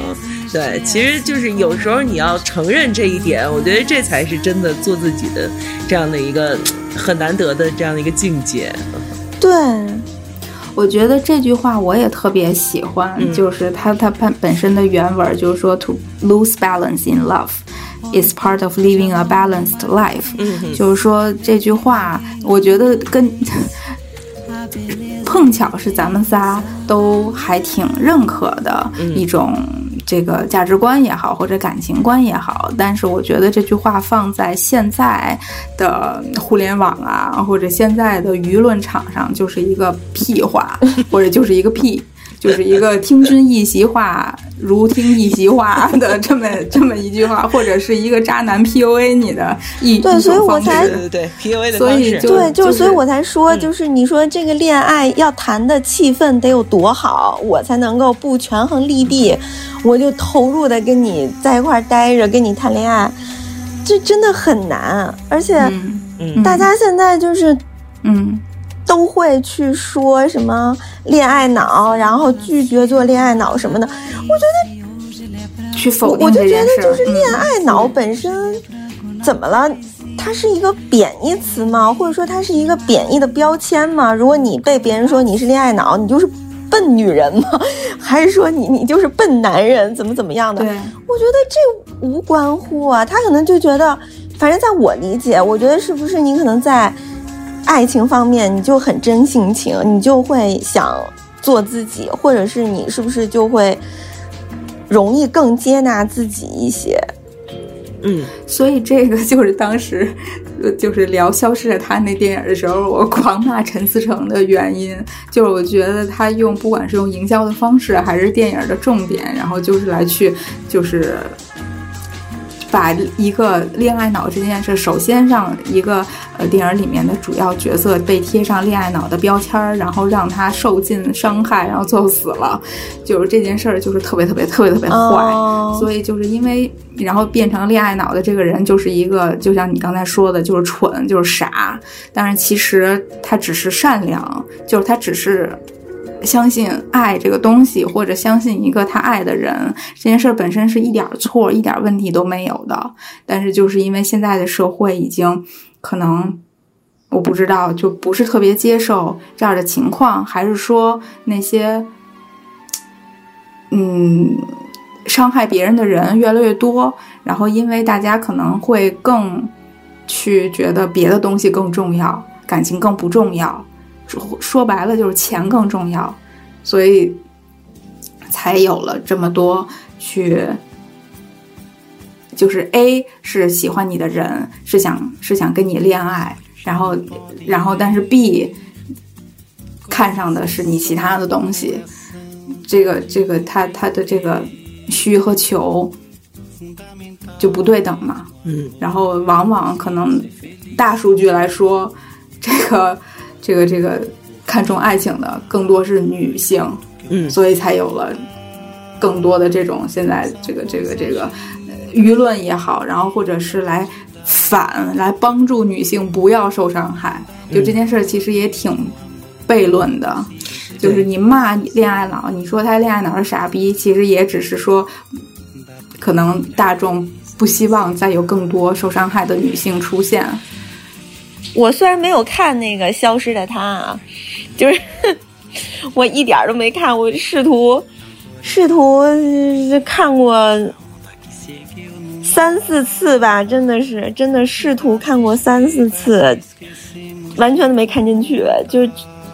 对，其实就是有时候你要承认这一点，我觉得这才是真的做自己的这样的一个 很难得的这样的一个境界。对，我觉得这句话我也特别喜欢，嗯就是它它本本身的原文就是说，to lose balance in love is part of living a balanced life。嗯就是说这句话，我觉得跟 碰巧是咱们仨都还挺认可的嗯一种这个价值观也好，或者感情观也好。但是我觉得这句话放在现在的互联网啊，或者现在的舆论场上，就是一个屁话，或者就是一个屁。就是一个听君一席话，如听一席话的这么这么一句话，或者是一个渣男 PUA 你的一对一种所以我才方式。对对对，PUA 的所以方式，就对，就是所以我才说，嗯。就是你说这个恋爱要谈的气氛得有多好，我才能够不权衡利弊，我就投入的跟你在一块儿待着，跟你谈恋爱，这真的很难。而且大家现在就是嗯都会去说什么恋爱脑，然后拒绝做恋爱脑什么的，我觉得去否我就觉得就是恋嗯爱脑本身怎么了？它是一个贬义词吗？或者说它是一个贬义的标签吗？如果你被别人说你是恋爱脑，你就是笨女人吗？还是说你你就是笨男人？怎么怎么样的？对，我觉得这无关乎啊。他可能就觉得，反正在我理解，我觉得是不是你可能在爱情方面你就很真性情，你就会想做自己，或者是你是不是就会容易更接纳自己一些？嗯所以这个就是当时，呃就是聊《消失的她》那电影的时候，我狂骂陈思诚的原因，就是我觉得他用不管是用营销的方式，还是电影的重点，然后就是来去就是。把一个恋爱脑这件事，首先让一个呃电影里面的主要角色被贴上恋爱脑的标签儿，然后让他受尽伤害，然后最后死了，就是这件事儿就是特别特别特别特别坏。哦所以就是因为，然后变成恋爱脑的这个人，就是一个，就像你刚才说的，就是蠢，就是傻。但是其实他只是善良，就是他只是相信爱这个东西，或者相信一个他爱的人。这件事本身是一点错、一点问题都没有的。但是就是因为现在的社会已经可能。我不知道，就不是特别接受这样的情况，还是说那些，嗯，伤害别人的人越来越多，然后因为大家可能会更去觉得别的东西更重要，感情更不重要，说说白了就是钱更重要，所以才有了这么多去。就是 A 是喜欢你的人，是想是想跟你恋爱，然后然后但是 B 看上的是你其他的东西，这个这个他他的这个需和求就不对等嘛。嗯然后往往可能大数据来说，这个这个这个看重爱情的更多是女性，嗯所以才有了更多的这种现在这个这个这个呃舆论也好，然后或者是来反来帮助女性不要受伤害。就这件事儿其实也挺悖论的，就是你骂恋爱脑，你说他恋爱脑是傻逼，其实也只是说，可能大众不希望再有更多受伤害的女性出现。我虽然没有看那个《消失的她》啊，就是 我一点都没看，我试图试图看过三四次吧，真的是真的试图看过三四次，完全都没看进去，就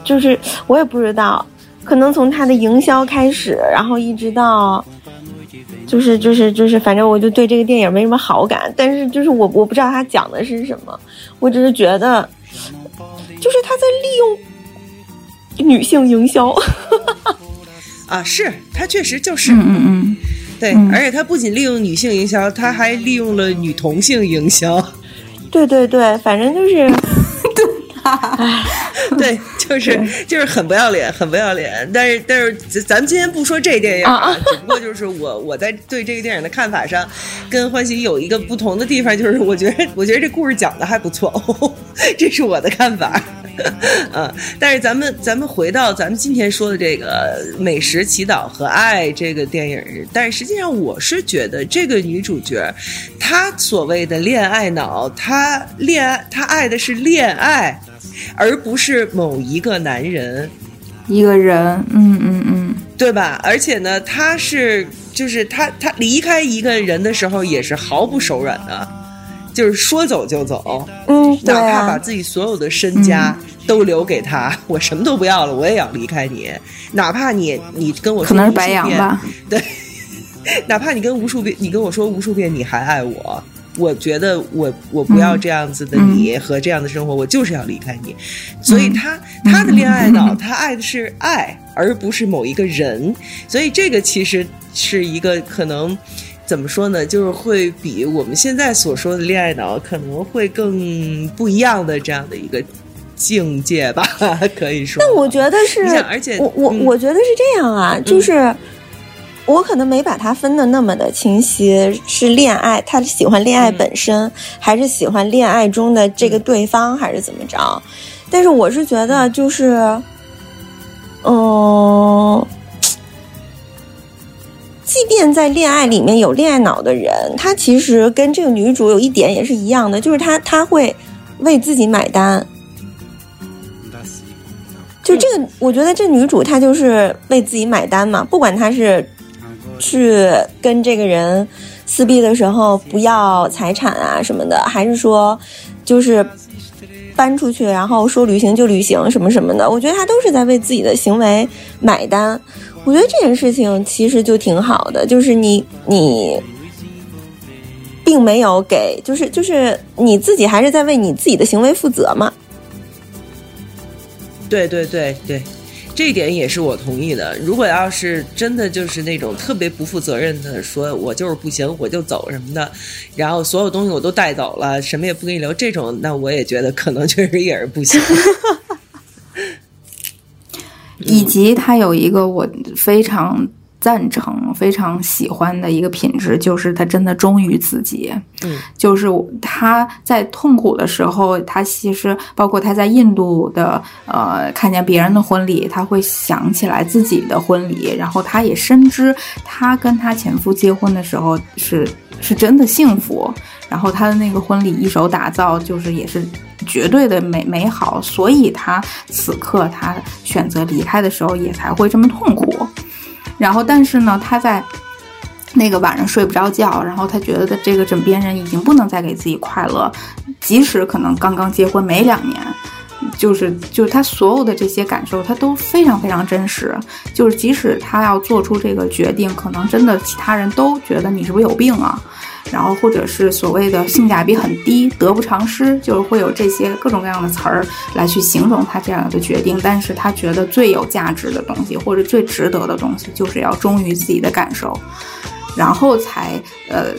就是我也不知道，可能从他的营销开始，然后一直到。就是就是就是，反正我就对这个电影没什么好感，但是就是我我不知道它讲的是什么，我只是觉得，就是他在利用女性营销。啊，是他确实就是、嗯嗯嗯，对，嗯而且他不仅利用女性营销，他还利用了女同性营销。对对对，反正就是，对，就是就是很不要脸，很不要脸。但是但是，咱咱们今天不说这电影啊，只不过就是我我在对这个电影的看法上，跟欢喜有一个不同的地方，就是我觉得我觉得这故事讲的还不错，这是我的看法。嗯，但是咱们咱们回到咱们今天说的这个美食、祈祷和爱这个电影，但是实际上我是觉得这个女主角，她所谓的恋爱脑，她恋爱她爱的是恋爱。而不是某一个男人。一个人，嗯嗯嗯，对吧？而且呢，他是就是他他离开一个人的时候也是毫不手软的，就是说走就走，嗯，哪怕把啊，自己所有的身家都留给他，我什么都不要了，我也要离开你，哪怕你你跟我说可能是无数遍白羊吧。对，哪怕你跟无数遍，你跟我说无数遍你还爱我，我觉得我我不要嗯这样子的嗯你和这样的生活，我就是要离开你。所以他他的恋爱脑，他爱的是爱，而不是某一个人。所以这个其实是一个可能。怎么说呢？就是会比我们现在所说的恋爱脑可能会更不一样的这样的一个境界吧，可以说。那我觉得是，而且我我嗯我觉得是这样啊，就是我可能没把它分的那么的清晰，是恋爱，他喜欢恋爱本身，还是喜欢恋爱中的这个对方，还是怎么着？但是我是觉得就是，嗯。即便在恋爱里面有恋爱脑的人，他其实跟这个女主有一点也是一样的，就是他他会为自己买单，就这个，我觉得这女主她就是为自己买单嘛，不管她是去跟这个人撕逼的时候不要财产啊什么的，还是说就是搬出去然后说旅行就旅行什么什么的，我觉得他都是在为自己的行为买单。我觉得这件事情其实就挺好的，就是你你。并没有给，就是就是你自己还是在为你自己的行为负责嘛。对对对对，这点也是我同意的。如果要是真的就是那种特别不负责任的，说我就是不行，我就走什么的，然后所有东西我都带走了，什么也不给你留，这种那我也觉得可能确实也是不行。以及他有一个我非常赞成、非常喜欢的一个品质，就是他真的忠于自己。嗯，就是他在痛苦的时候，他其实包括他在印度的呃看见别人的婚礼，他会想起来自己的婚礼，然后他也深知他跟他前夫结婚的时候是是真的幸福，然后他的那个婚礼一手打造，就是也是绝对的美美好，所以他此刻他选择离开的时候也才会这么痛苦。然后，但是呢，他在那个晚上睡不着觉，然后他觉得这个枕边人已经不能再给自己快乐，即使可能刚刚结婚没两年。就是就是他所有的这些感受，他都非常非常真实。就是即使他要做出这个决定，可能真的其他人都觉得你是不是有病啊？然后或者是所谓的性价比很低、得不偿失，就是会有这些各种各样的词儿来去形容他这样的决定。但是他觉得最有价值的东西，或者最值得的东西，就是要忠于自己的感受，然后才呃，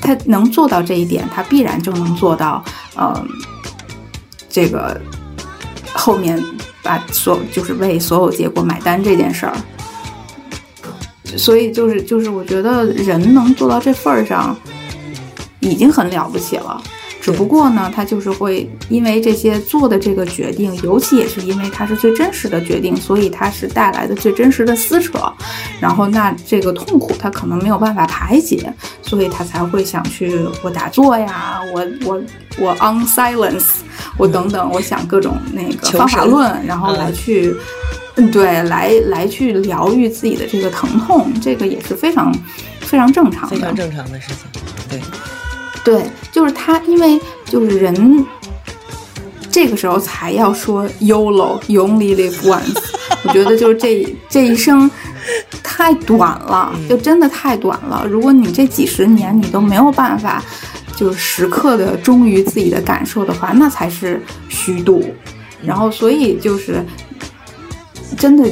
他能做到这一点，他必然就能做到呃，这个后面把所就是为所有结果买单这件事儿。所以就是就是，我觉得人能做到这份儿上，已经很了不起了。只不过呢，他就是会因为这些做的这个决定，尤其也是因为它是最真实的决定，所以它是带来的最真实的撕扯。然后那这个痛苦他可能没有办法排解，所以他才会想去我打坐呀，我我我 on silence，我等等，我想各种那个方法论，然后来嗯去。嗯，对，来来去疗愈自己的这个疼痛，这个也是非常非常正常的，非常正常的事情。对，对，就是他，因为就是人这个时候才要说 YOLO，You only live once。我觉得就是这这一生太短了，就真的太短了。如果你这几十年你都没有办法，就是时刻的忠于自己的感受的话，那才是虚度。然后，所以就是真的。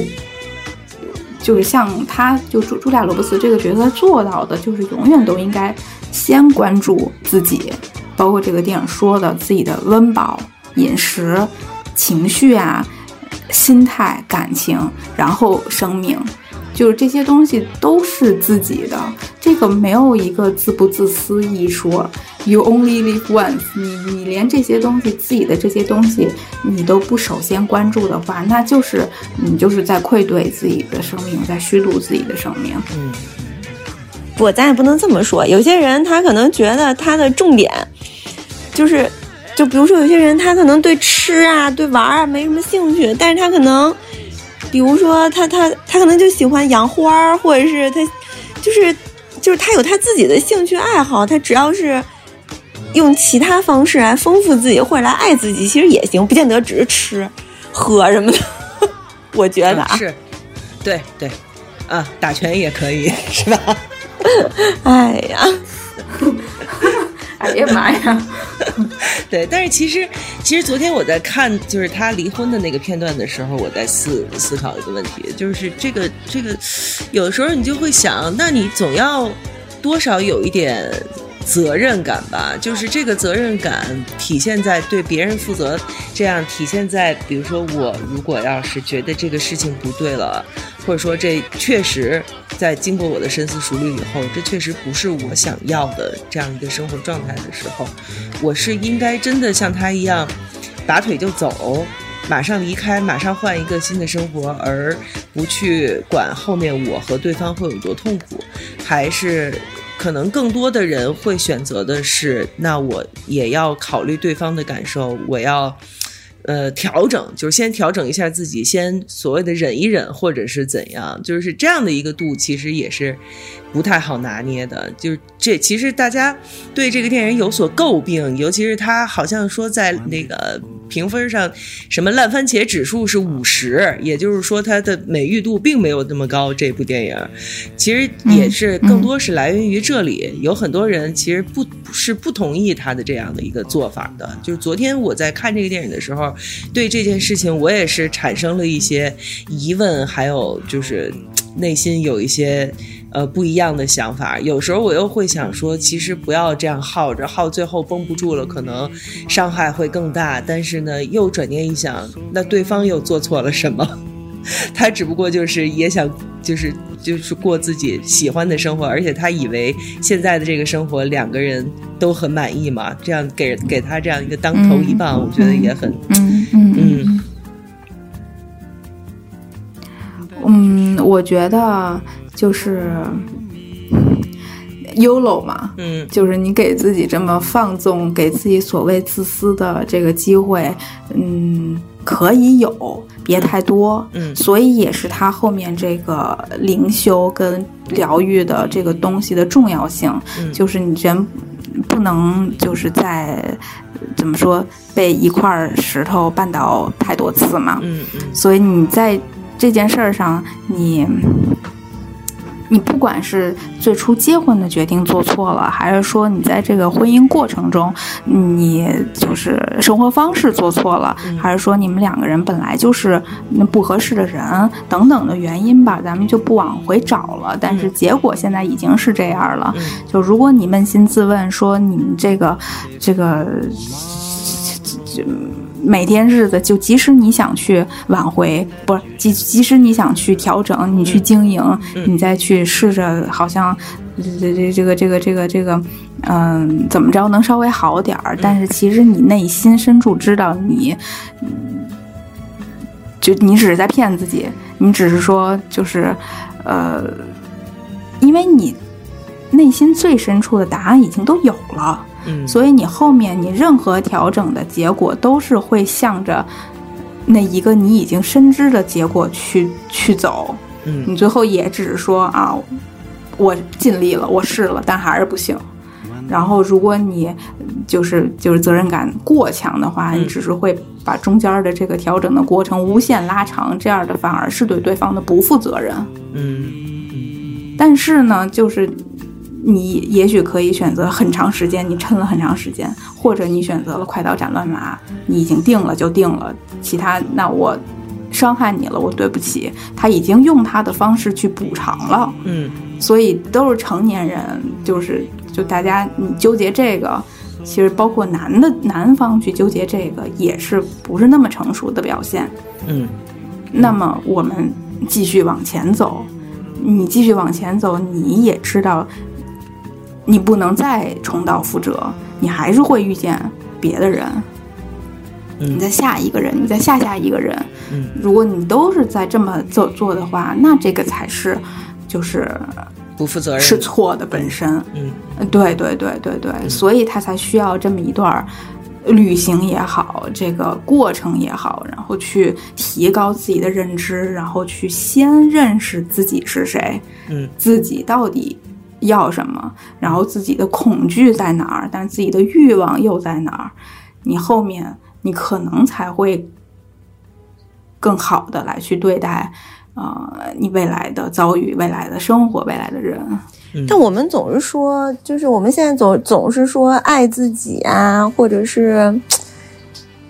就是像他，就朱朱莉亚·罗伯茨这个角色做到的，就是永远都应该先关注自己，包括这个电影说的自己的温饱、饮食、情绪啊、心态、感情，然后生命，就是这些东西都是自己的。这个没有一个自不自私一说，You only live once 你。你连这些东西，自己的这些东西，你都不首先关注的话，那就是你就是在愧对自己的生命，在虚度自己的生命。嗯，不，咱也不能这么说。有些人他可能觉得他的重点就是，就比如说有些人他可能对吃啊、对玩啊没什么兴趣，但是他可能比如说他他他可能就喜欢养花儿，或者是他就是就是他有他自己的兴趣爱好，他只要是用其他方式来丰富自己或者来爱自己，其实也行，不见得只是吃喝什么的。我觉得啊，是，对对，啊，打拳也可以，是吧？哎呀。哎呀妈呀！对，但是其实，其实昨天我在看就是他离婚的那个片段的时候，我在思思考一个问题，就是这个这个，有的时候你就会想，那你总要多少有一点责任感吧？就是这个责任感体现在对别人负责，这样体现在比如说我如果要是觉得这个事情不对了，或者说这确实。在经过我的深思熟虑以后，这确实不是我想要的这样一个生活状态的时候，我是应该真的像他一样，拔腿就走，马上离开，马上换一个新的生活，而不去管后面我和对方会有多痛苦，还是可能更多的人会选择的是，那我也要考虑对方的感受，我要。呃，调整就是先调整一下自己，先所谓的忍一忍，或者是怎样，就是这样的一个度，其实也是不太好拿捏的。就是这，其实大家对这个电影有所诟病，尤其是他好像说在那个评分上，什么烂番茄指数是五十，也就是说它的美誉度并没有那么高。这部电影其实也是更多是来源于这里，有很多人其实不是不同意他的这样的一个做法的。就是昨天我在看这个电影的时候。对这件事情，我也是产生了一些疑问，还有就是内心有一些呃不一样的想法。有时候我又会想说，其实不要这样耗着，耗最后绷不住了，可能伤害会更大。但是呢，又转念一想，那对方又做错了什么？他只不过就是也想，就是就是过自己喜欢的生活，而且他以为现在的这个生活两个人都很满意嘛，这样给给他这样一个当头一棒，我觉得也很嗯嗯嗯。嗯，我觉得就是 YOLO 嘛，嗯，就是你给自己这么放纵，给自己所谓自私的这个机会，嗯，可以有。别太多，嗯，所以也是他后面这个灵修跟疗愈的这个东西的重要性，就是你人不能就是在怎么说被一块石头绊倒太多次嘛，嗯嗯，所以你在这件事儿上你。你不管是最初结婚的决定做错了，还是说你在这个婚姻过程中，你就是生活方式做错了，还是说你们两个人本来就是不合适的人等等的原因吧，咱们就不往回找了。但是结果现在已经是这样了。就如果你扪心自问，说你们这个这个就。每天日子，就即使你想去挽回，不是即即使你想去调整，你去经营，你再去试着，好像这这这个这个这个这个，嗯，怎么着能稍微好点儿？但是其实你内心深处知道，你就你只是在骗自己，你只是说就是，呃，因为你内心最深处的答案已经都有了。所以你后面你任何调整的结果都是会向着那一个你已经深知的结果去去走。嗯，你最后也只是说啊，我尽力了，我试了，但还是不行。然后如果你就是就是责任感过强的话，你只是会把中间的这个调整的过程无限拉长，这样的反而是对对方的不负责任。嗯，但是呢，就是。你也许可以选择很长时间，你撑了很长时间，或者你选择了快刀斩乱麻，你已经定了就定了。其他那我伤害你了，我对不起。他已经用他的方式去补偿了，嗯，所以都是成年人，就是就大家你纠结这个，其实包括男的男方去纠结这个，也是不是那么成熟的表现，嗯。那么我们继续往前走，你继续往前走，你也知道。你不能再重蹈覆辙，你还是会遇见别的人。你再下一个人，你再下下一个人。嗯，如果你都是在这么做做的话，那这个才是就是不负责任，是错的本身。嗯，对对对对对，所以他才需要这么一段旅行也好，这个过程也好，然后去提高自己的认知，然后去先认识自己是谁，嗯，自己到底要什么，然后自己的恐惧在哪儿，但自己的欲望又在哪儿，你后面你可能才会更好的来去对待，呃，你未来的遭遇、未来的生活、未来的人。但我们总是说，就是我们现在总总是说爱自己啊，或者是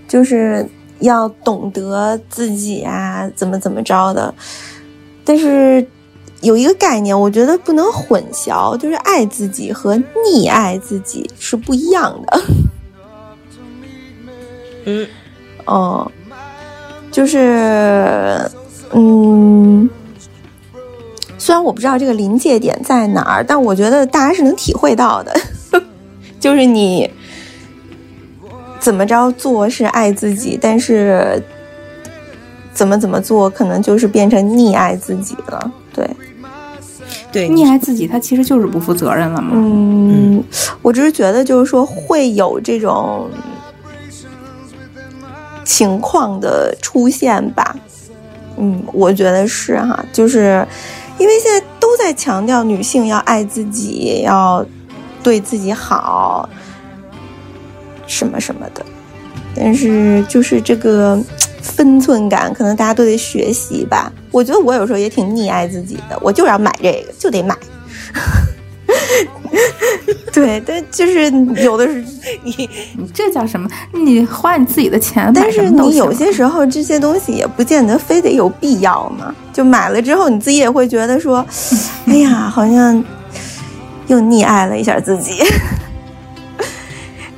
就是要懂得自己啊，怎么怎么着的。但是有一个概念，我觉得不能混淆，就是爱自己和溺爱自己是不一样的。嗯，哦，就是嗯。虽然我不知道这个临界点在哪儿，但我觉得大家是能体会到的。就是你怎么着做是爱自己，但是怎么怎么做可能就是变成溺爱自己了。对，溺爱自己，他其实就是不负责任了嘛。嗯，我只是觉得就是说会有这种情况的出现吧。嗯，我觉得是哈，就是。因为现在都在强调女性要爱自己，要对自己好，什么什么的，但是就是这个分寸感，可能大家都得学习吧。我觉得我有时候也挺溺爱自己的，我就要买这个，就得买。对，但就是有的是 你，你这叫什么？你花你自己的钱，但是你有些时候这些东西也不见得非得有必要嘛。就买了之后，你自己也会觉得说，哎呀，好像又溺爱了一下自己。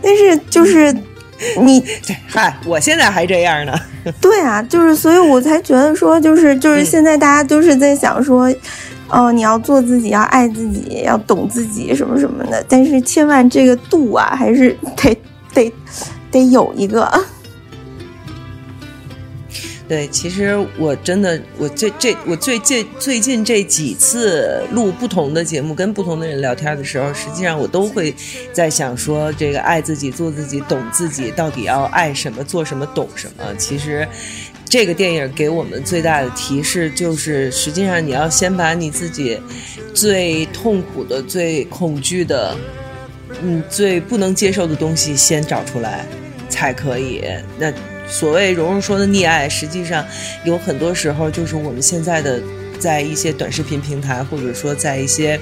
但是就是 你，嗨，我现在还这样呢。对啊，就是所以我才觉得说，就是就是现在大家都是在想说。哦，你要做自己，要爱自己，要懂自己，什么什么的。但是千万这个度啊，还是得得得有一个。对，其实我真的，我这这我最近最近这几次录不同的节目，跟不同的人聊天的时候，实际上我都会在想说，这个爱自己，做自己，懂自己，到底要爱什么，做什么，懂什么？其实。这个电影给我们最大的提示就是，实际上你要先把你自己最痛苦的、最恐惧的、嗯、最不能接受的东西先找出来，才可以。那所谓蓉蓉说的溺爱，实际上有很多时候就是我们现在的在一些短视频平台，或者说在一些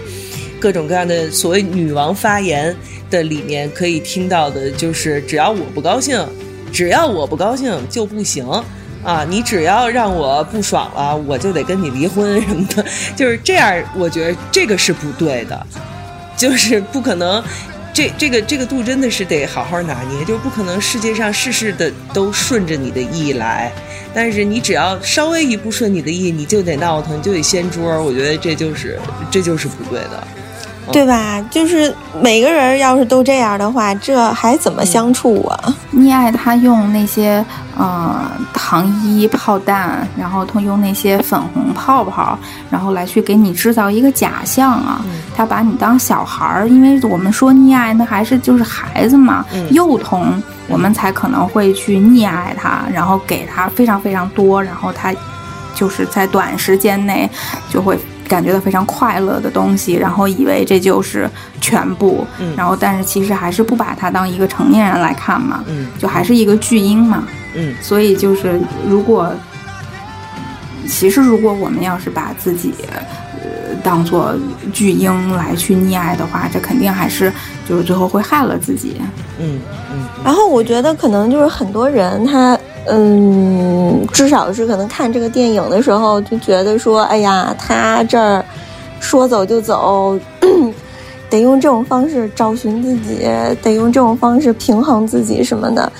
各种各样的所谓女王发言的里面，可以听到的就是：只要我不高兴，只要我不高兴就不行。啊，你只要让我不爽了，我就得跟你离婚什么的，就是这样。我觉得这个是不对的，就是不可能。这这个这个度真的是得好好拿捏，就不可能世界上事事的都顺着你的意来。但是你只要稍微一不顺你的意，你就得闹腾，你就得掀桌。我觉得这就是这就是不对的。对吧？就是每个人要是都这样的话，这还怎么相处啊？溺爱他用那些呃糖衣炮弹，然后他用那些粉红泡泡，然后来去给你制造一个假象啊。他把你当小孩儿，因为我们说溺爱，那还是就是孩子嘛，幼童，我们才可能会去溺爱他，然后给他非常非常多，然后他就是在短时间内就会。感觉到非常快乐的东西，然后以为这就是全部，然后但是其实还是不把它当一个成年人来看嘛，就还是一个巨婴嘛，嗯，所以就是如果，其实如果我们要是把自己呃当做巨婴来去溺爱的话，这肯定还是就是最后会害了自己，嗯嗯，然后我觉得可能就是很多人他。嗯，至少是可能看这个电影的时候就觉得说，哎呀，他这儿说走就走，得用这种方式找寻自己，得用这种方式平衡自己什么的。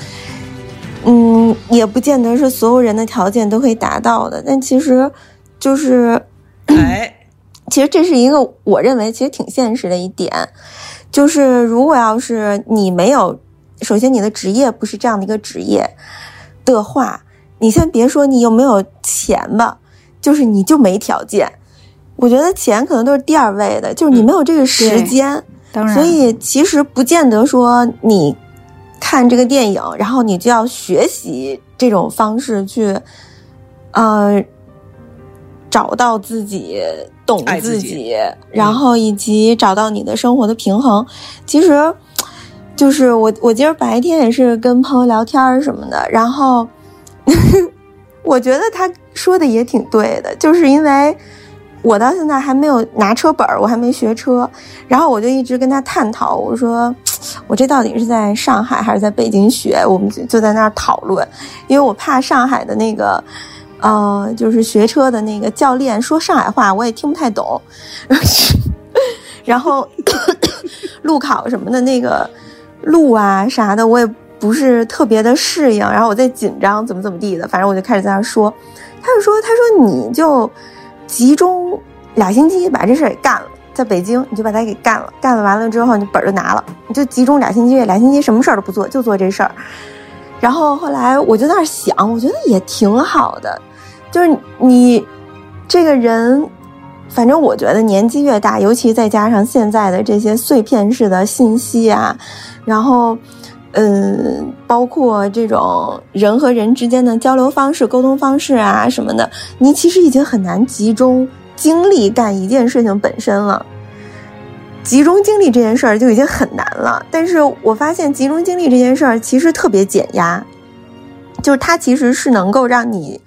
嗯，也不见得是所有人的条件都可以达到的。但其实，就是，哎，其实这是一个我认为其实挺现实的一点，就是如果要是你没有，首先你的职业不是这样的一个职业。的话，你先别说你有没有钱吧，就是你就没条件。我觉得钱可能都是第二位的，就是你没有这个时间。当然，所以其实不见得说你看这个电影，然后你就要学习这种方式去，呃，找到自己，懂自己，然后以及找到你的生活的平衡。其实，就是我我今儿白天也是跟朋友聊天什么的，然后 我觉得他说的也挺对的，就是因为。我到现在还没有拿车本儿，我还没学车，然后我就一直跟他探讨，我说我这到底是在上海还是在北京学？我们就在那儿讨论，因为我怕上海的那个，呃，就是学车的那个教练说上海话，我也听不太懂，然后 路考什么的那个路啊啥的，我也不是特别的适应，然后我在紧张怎么怎么地的，反正我就开始在那说，他就说，他说你就。集中俩星期把这事给干了，在北京你就把它给干了，干了完了之后你本就拿了，你就集中俩星期，俩星期什么事儿都不做，就做这事儿。然后后来我就在那想，我觉得也挺好的，就是你这个人，反正我觉得年纪越大，尤其再加上现在的这些碎片式的信息啊，然后。嗯，包括这种人和人之间的交流方式、沟通方式啊什么的，你其实已经很难集中精力干一件事情本身了。集中精力这件事儿就已经很难了。但是我发现集中精力这件事儿其实特别减压，就是它其实是能够让你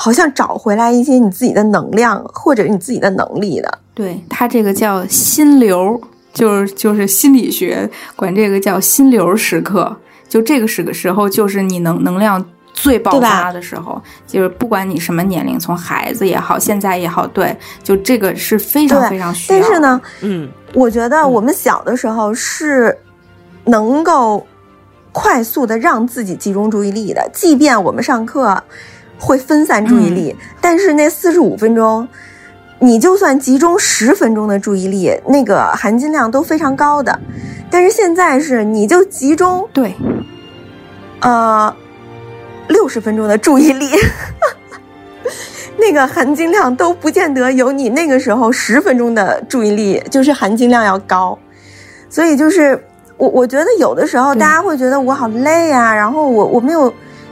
好像找回来一些你自己的能量或者你自己的能力的。对，它这个叫心流。就是就是心理学管这个叫心流时刻，就这个时个时候就是你能能量最爆发的时候，就是不管你什么年龄，从孩子也好，现在也好，对，就这个是非常非常需要。但是呢，嗯，我觉得我们小的时候是能够快速的让自己集中注意力的，即便我们上课会分散注意力，但是那四十五分钟。你就算集中十分钟的注意力，那个含金量都非常高的。但是现在是，你就集中对，呃，六十分钟的注意力，那个含金量都不见得有你那个时候十分钟的注意力就是含金量要高。所以就是我我觉得有的时候大家会觉得我好累啊，然后我我没有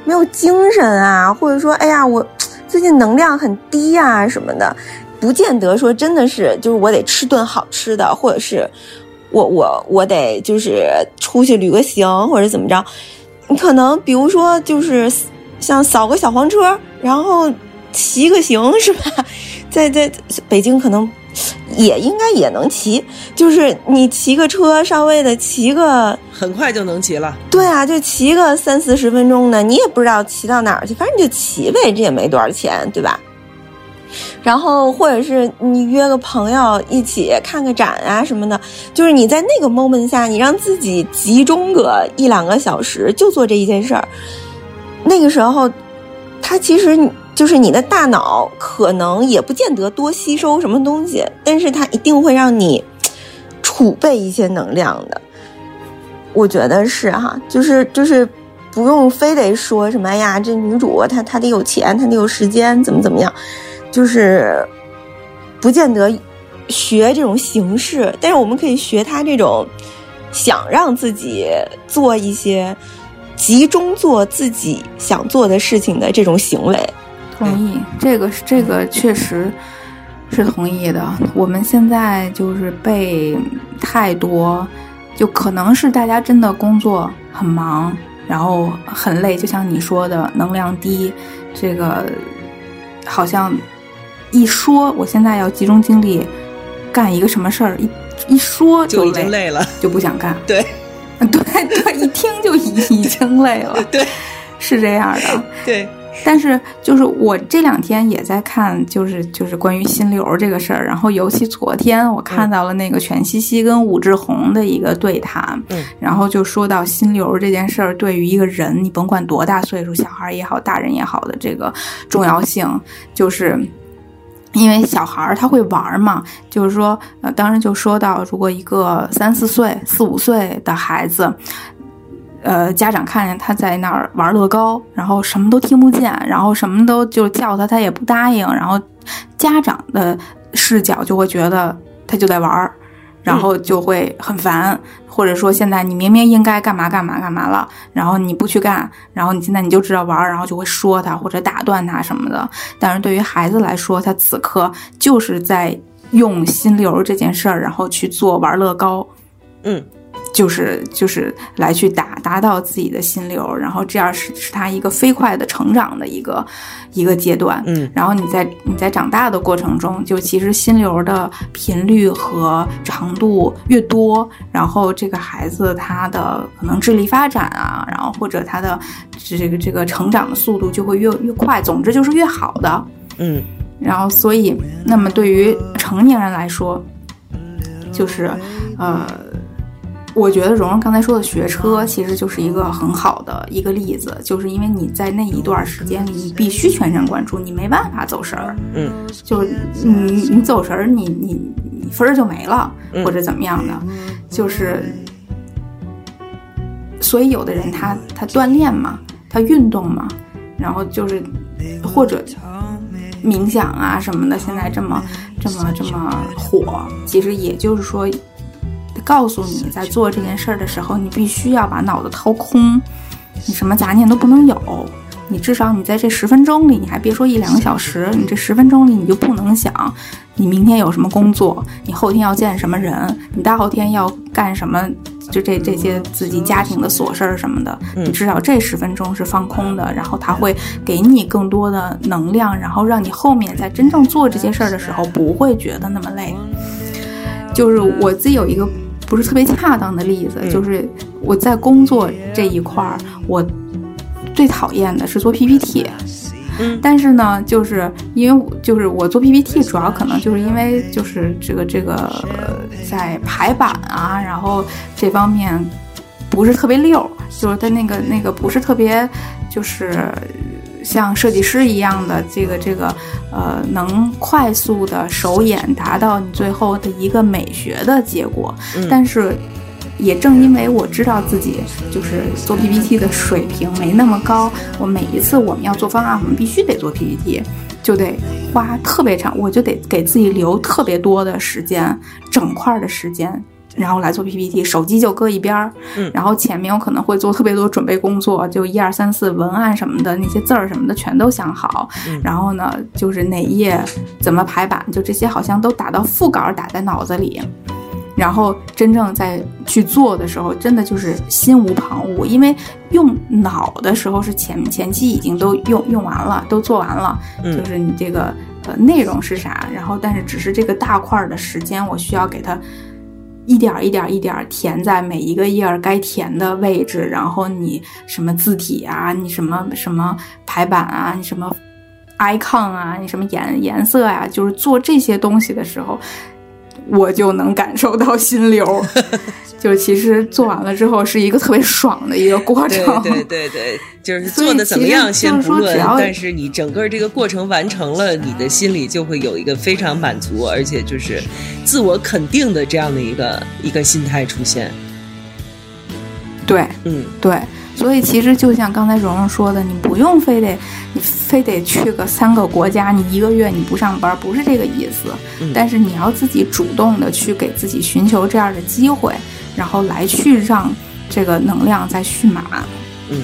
没有精神啊，或者说哎呀我最近能量很低啊什么的。不见得说真的是，就是我得吃顿好吃的，或者是我我我得就是出去旅个行，或者怎么着。你可能比如说就是像扫个小黄车，然后骑个行是吧？在在北京可能也应该也能骑，就是你骑个车，稍微的骑个很快就能骑了。对啊，就骑个三四十分钟的，你也不知道骑到哪儿去，反正你就骑呗，这也没多少钱，对吧？然后，或者是你约个朋友一起看个展啊什么的，就是你在那个 moment 下，你让自己集中个一两个小时，就做这一件事儿。那个时候，他其实就是你的大脑可能也不见得多吸收什么东西，但是它一定会让你储备一些能量的。我觉得是哈，就是就是不用非得说什么呀，这女主她她得有钱，她得有时间，怎么怎么样。就是不见得学这种形式，但是我们可以学他这种想让自己做一些集中做自己想做的事情的这种行为。同意，这个是这个确实是同意的。我们现在就是被太多，就可能是大家真的工作很忙，然后很累，就像你说的，能量低，这个好像。一说我现在要集中精力干一个什么事儿，一一说就已经累了，就不想干。对，对对，一听就已已经累了。对，是这样的。对，但是就是我这两天也在看，就是就是关于心流这个事儿。然后尤其昨天我看到了那个全西西跟武志红的一个对谈，嗯，然后就说到心流这件事儿对于一个人，你甭管多大岁数，小孩也好，大人也好的这个重要性，就是。因为小孩儿他会玩嘛，就是说，呃，当时就说到，如果一个三四岁、四五岁的孩子，呃，家长看见他在那儿玩乐高，然后什么都听不见，然后什么都就叫他，他也不答应，然后家长的视角就会觉得他就在玩儿。然后就会很烦。或者说现在你明明应该干嘛干嘛干嘛了，然后你不去干，然后你现在你就知道玩儿，然后就会说他或者打断他什么的。但是对于孩子来说，他此刻就是在用心流这件事儿，然后去做玩乐高，嗯。就是就是来去达达到自己的心流，然后这样是是他一个飞快的成长的一个一个阶段。嗯，然后你在你在长大的过程中，就其实心流的频率和长度越多，然后这个孩子他的可能智力发展啊，然后或者他的这个这个成长的速度就会越越快。总之就是越好的。嗯，然后所以那么对于成年人来说，就是呃。我觉得蓉蓉刚才说的学车，其实就是一个很好的一个例子，就是因为你在那一段时间里，你必须全神贯注，你没办法走神儿，嗯，就是你你走神儿，你你你分儿就没了，或者怎么样的，就是，所以有的人他他锻炼嘛，他运动嘛，然后就是或者冥想啊什么的，现在这么这么这么火，其实也就是说。告诉你，在做这件事儿的时候，你必须要把脑子掏空，你什么杂念都不能有。你至少你在这十分钟里，你还别说一两个小时，你这十分钟里你就不能想你明天有什么工作，你后天要见什么人，你大后天要干什么，就这这些自己家庭的琐事儿什么的。你至少这十分钟是放空的，然后他会给你更多的能量，然后让你后面在真正做这些事儿的时候不会觉得那么累。就是我自己有一个。不是特别恰当的例子，就是我在工作这一块儿，我最讨厌的是做 PPT。嗯，但是呢，就是因为就是我做 PPT，主要可能就是因为就是这个这个在排版啊，然后这方面不是特别溜，就是它那个那个不是特别就是。像设计师一样的这个这个，呃，能快速的手眼达到你最后的一个美学的结果。但是，也正因为我知道自己就是做 PPT 的水平没那么高，我每一次我们要做方案，我们必须得做 PPT，就得花特别长，我就得给自己留特别多的时间，整块的时间。然后来做 PPT，手机就搁一边儿，嗯，然后前面我可能会做特别多准备工作，就一二三四文案什么的，那些字儿什么的全都想好，然后呢，就是哪页怎么排版，就这些好像都打到副稿打在脑子里，然后真正在去做的时候，真的就是心无旁骛，因为用脑的时候是前前期已经都用用完了，都做完了，就是你这个呃内容是啥，然后但是只是这个大块的时间，我需要给它。一点一点一点填在每一个页儿该填的位置，然后你什么字体啊，你什么什么排版啊，你什么 icon 啊，你什么颜颜色呀，就是做这些东西的时候，我就能感受到心流。就是其实做完了之后是一个特别爽的一个过程，对对对，就是做的怎么样先不论，但是你整个这个过程完成了，你的心里就会有一个非常满足，而且就是自我肯定的这样的一个一个心态出现。对，嗯，对，所以其实就像刚才蓉蓉说的，你不用非得你非得去个三个国家，你一个月你不上班，不是这个意思，但是你要自己主动的去给自己寻求这样的机会。然后来去让这个能量再蓄满，嗯，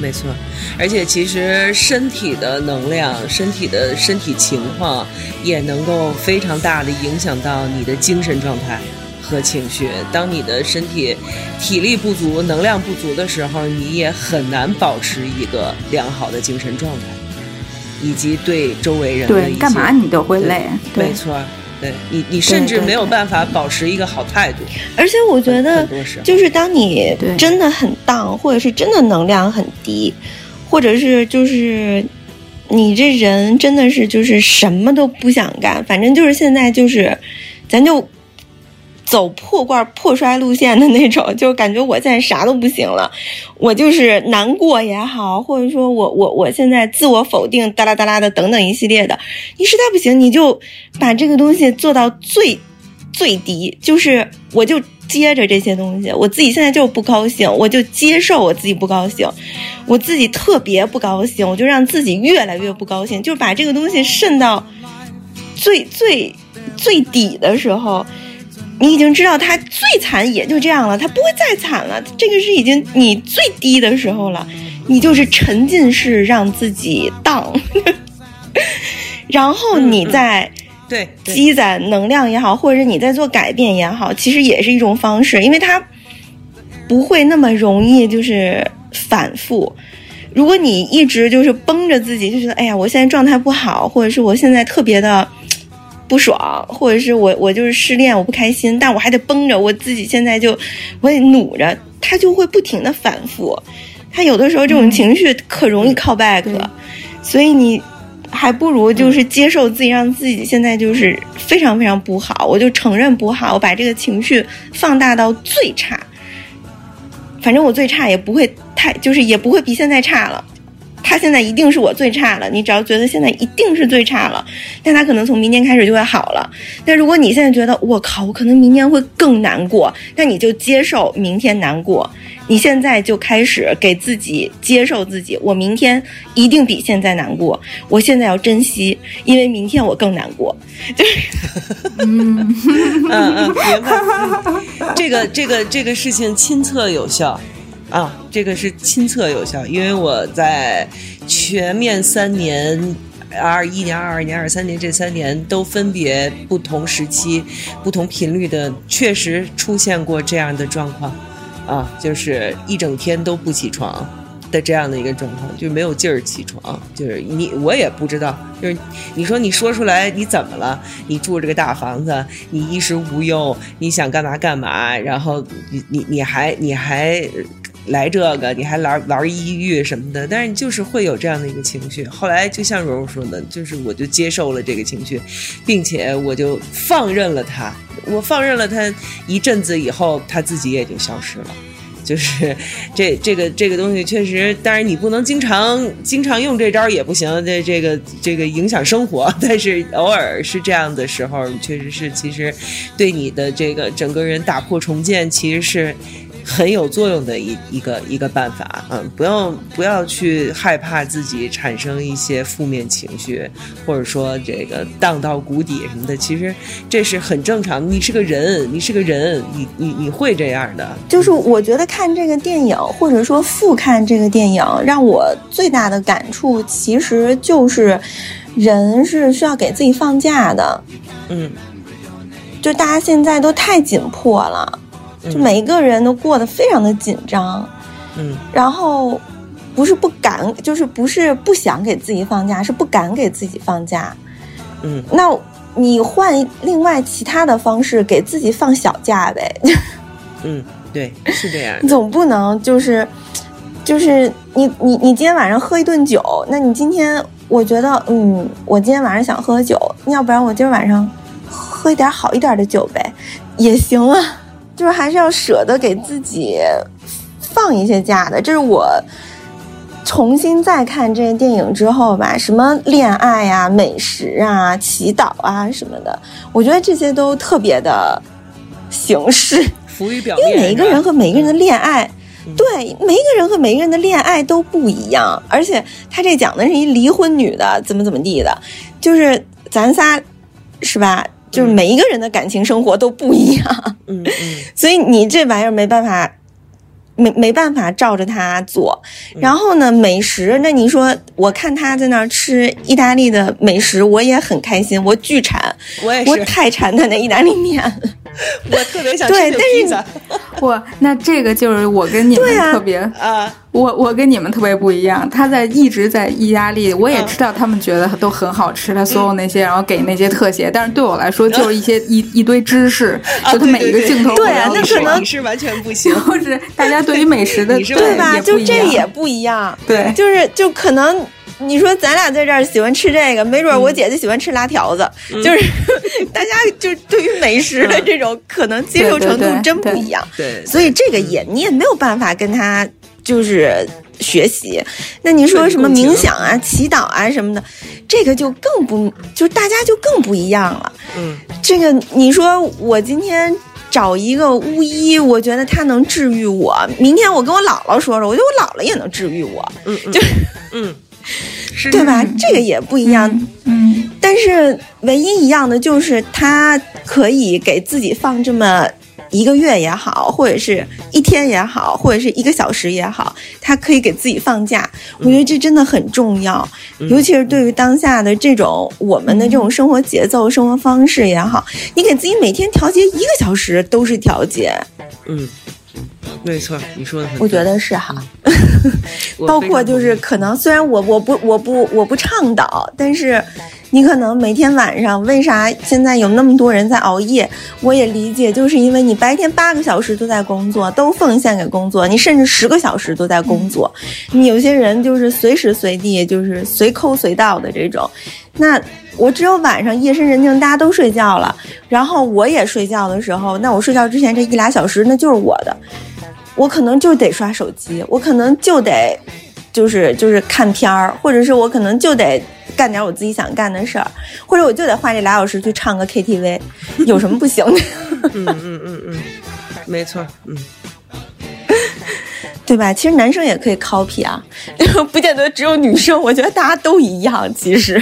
没错，而且其实身体的能量、身体的身体情况也能够非常大的影响到你的精神状态和情绪。当你的身体体力不足、能量不足的时候，你也很难保持一个良好的精神状态，以及对周围人对干嘛你都会累，没错。对你，你甚至没有办法保持一个好态度。而且我觉得，就是当你真的很荡，或者是真的能量很低，或者是就是你这人真的是就是什么都不想干，反正就是现在就是，咱就。走破罐破摔路线的那种，就感觉我现在啥都不行了，我就是难过也好，或者说我我我现在自我否定哒啦哒啦的等等一系列的，你实在不行，你就把这个东西做到最最低，就是我就接着这些东西，我自己现在就不高兴，我就接受我自己不高兴，我自己特别不高兴，我就让自己越来越不高兴，就是把这个东西渗到最最最底的时候。你已经知道他最惨也就这样了，他不会再惨了。这个是已经你最低的时候了，你就是沉浸式让自己荡，然后你再对积攒能量也好，或者你在做改变也好，其实也是一种方式，因为它不会那么容易就是反复。如果你一直就是绷着自己，就觉得哎呀，我现在状态不好，或者是我现在特别的。不爽，或者是我我就是失恋，我不开心，但我还得绷着我自己，现在就我得努着，他就会不停的反复，他有的时候这种情绪可容易 call back，所以你还不如就是接受自己，让自己现在就是非常非常不好，我就承认不好，我把这个情绪放大到最差，反正我最差也不会太，就是也不会比现在差了。他现在一定是我最差了，你只要觉得现在一定是最差了，但他可能从明天开始就会好了。但如果你现在觉得我靠，我可能明天会更难过，那你就接受明天难过。你现在就开始给自己接受自己，我明天一定比现在难过。我现在要珍惜，因为明天我更难过。就是，嗯嗯嗯，明白。这个这个这个事情亲测有效。啊，这个是亲测有效，因为我在全面三年，二一年、二二年、二三年这三年都分别不同时期、不同频率的，确实出现过这样的状况，啊，就是一整天都不起床的这样的一个状况，就没有劲儿起床，就是你我也不知道，就是你说你说出来你怎么了？你住这个大房子，你衣食无忧，你想干嘛干嘛，然后你你你还你还。来这个，你还玩玩抑郁什么的，但是你就是会有这样的一个情绪。后来就像蓉蓉说的，就是我就接受了这个情绪，并且我就放任了他。我放任了他一阵子以后，他自己也就消失了。就是这这个这个东西确实，当然你不能经常经常用这招也不行，这这个这个影响生活。但是偶尔是这样的时候，确实是其实对你的这个整个人打破重建，其实是。很有作用的一一个一个办法，嗯，不要不要去害怕自己产生一些负面情绪，或者说这个荡到谷底什么的，其实这是很正常。你是个人，你是个人，你你你会这样的。就是我觉得看这个电影，或者说复看这个电影，让我最大的感触，其实就是人是需要给自己放假的。嗯，就大家现在都太紧迫了。就每一个人都过得非常的紧张，嗯，然后不是不敢，就是不是不想给自己放假，是不敢给自己放假，嗯，那你换另外其他的方式给自己放小假呗，嗯，对，是这样，总不能就是就是你你你今天晚上喝一顿酒，那你今天我觉得嗯，我今天晚上想喝酒，要不然我今儿晚上喝一点好一点的酒呗，也行啊。就是还是要舍得给自己放一些假的，这是我重新再看这个电影之后吧，什么恋爱呀、美食啊、祈祷啊什么的，我觉得这些都特别的形式，浮于表面。因为每一个人和每一个人的恋爱，对每一个人和每一个人的恋爱都不一样，而且他这讲的是一离婚女的怎么怎么地的，就是咱仨是吧？就是每一个人的感情生活都不一样，嗯嗯，所以你这玩意儿没办法，没没办法照着他做。然后呢，美食，那你说我看他在那儿吃意大利的美食，我也很开心，我巨馋，我也是，我太馋他那意大利面，我特别想吃披萨。我那这个就是我跟你们特别啊。我我跟你们特别不一样，他在一直在意大利，我也知道他们觉得都很好吃，他所有那些，然后给那些特写，但是对我来说就是一些 一一堆知识，就他每一个镜头，对啊，那可能你是完全不行，或 者大家对于美食的 对吧？就这也不一样，对，就是就可能你说咱俩在这儿喜欢吃这个，没准我姐姐喜欢吃拉条子，就是大家就对于美食的这种可能接受程度真不一样，对，所以这个也你也没有办法跟他。就是学习，那你说什么冥想啊、祈祷啊什么的，这个就更不，就大家就更不一样了。嗯，这个你说我今天找一个巫医，我觉得他能治愈我；明天我跟我姥姥说说，我觉得我姥姥也能治愈我。嗯，就嗯。是对吧？这个也不一样。嗯，但是唯一一样的就是他可以给自己放这么一个月也好，或者是一天也好，或者是一个小时也好，他可以给自己放假。我觉得这真的很重要，尤其是对于当下的这种我们的这种生活节奏、生活方式也好，你给自己每天调节一个小时都是调节。嗯，没错，你说的很对。我觉得是哈，我包括就是可能虽然我我不我不我不倡导，但是你可能每天晚上为啥现在有那么多人在熬夜？我也理解，就是因为你白天八个小时都在工作，都奉献给工作，你甚至十个小时都在工作。你有些人就是随时随地就是随抠随到的这种，那。我只有晚上夜深人静，大家都睡觉了，然后我也睡觉的时候，那我睡觉之前这一俩小时那就是我的，我可能就得刷手机，我可能就得就是就是看片儿，或者是我可能就得干点我自己想干的事儿，或者我就得花这俩小时去唱个 KTV，有什么不行的？嗯嗯嗯嗯，没错，嗯。对吧？其实男生也可以 copy 啊，不见得只有女生，我觉得大家都一样。其实，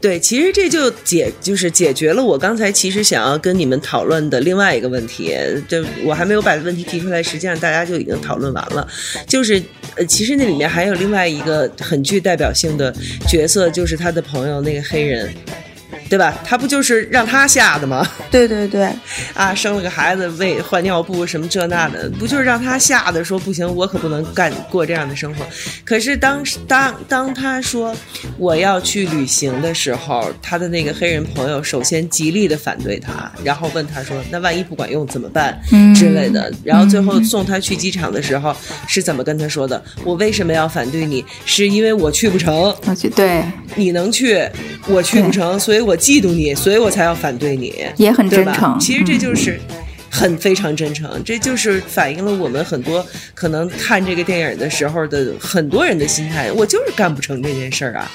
对，其实这就解就是解决了我刚才其实想要跟你们讨论的另外一个问题，就我还没有把问题提出来，实际上大家就已经讨论完了。就是呃，其实那里面还有另外一个很具代表性的角色，就是他的朋友那个黑人。对吧？他不就是让他下的吗？对对对，啊，生了个孩子，喂换尿布什么这那的，不就是让他下的说不行，我可不能干过这样的生活。可是当当当他说我要去旅行的时候，他的那个黑人朋友首先极力的反对他，然后问他说：“那万一不管用怎么办？”之类的。然后最后送他去机场的时候是怎么跟他说的？我为什么要反对你？是因为我去不成，对，你能去，我去不成，所以我嫉妒你，所以我才要反对你。也很真诚。其实这嗯就是很非常真诚，这就是反映了我们很多可能看这个电影的时候的很多人的心态。我就是干不成这件事儿啊。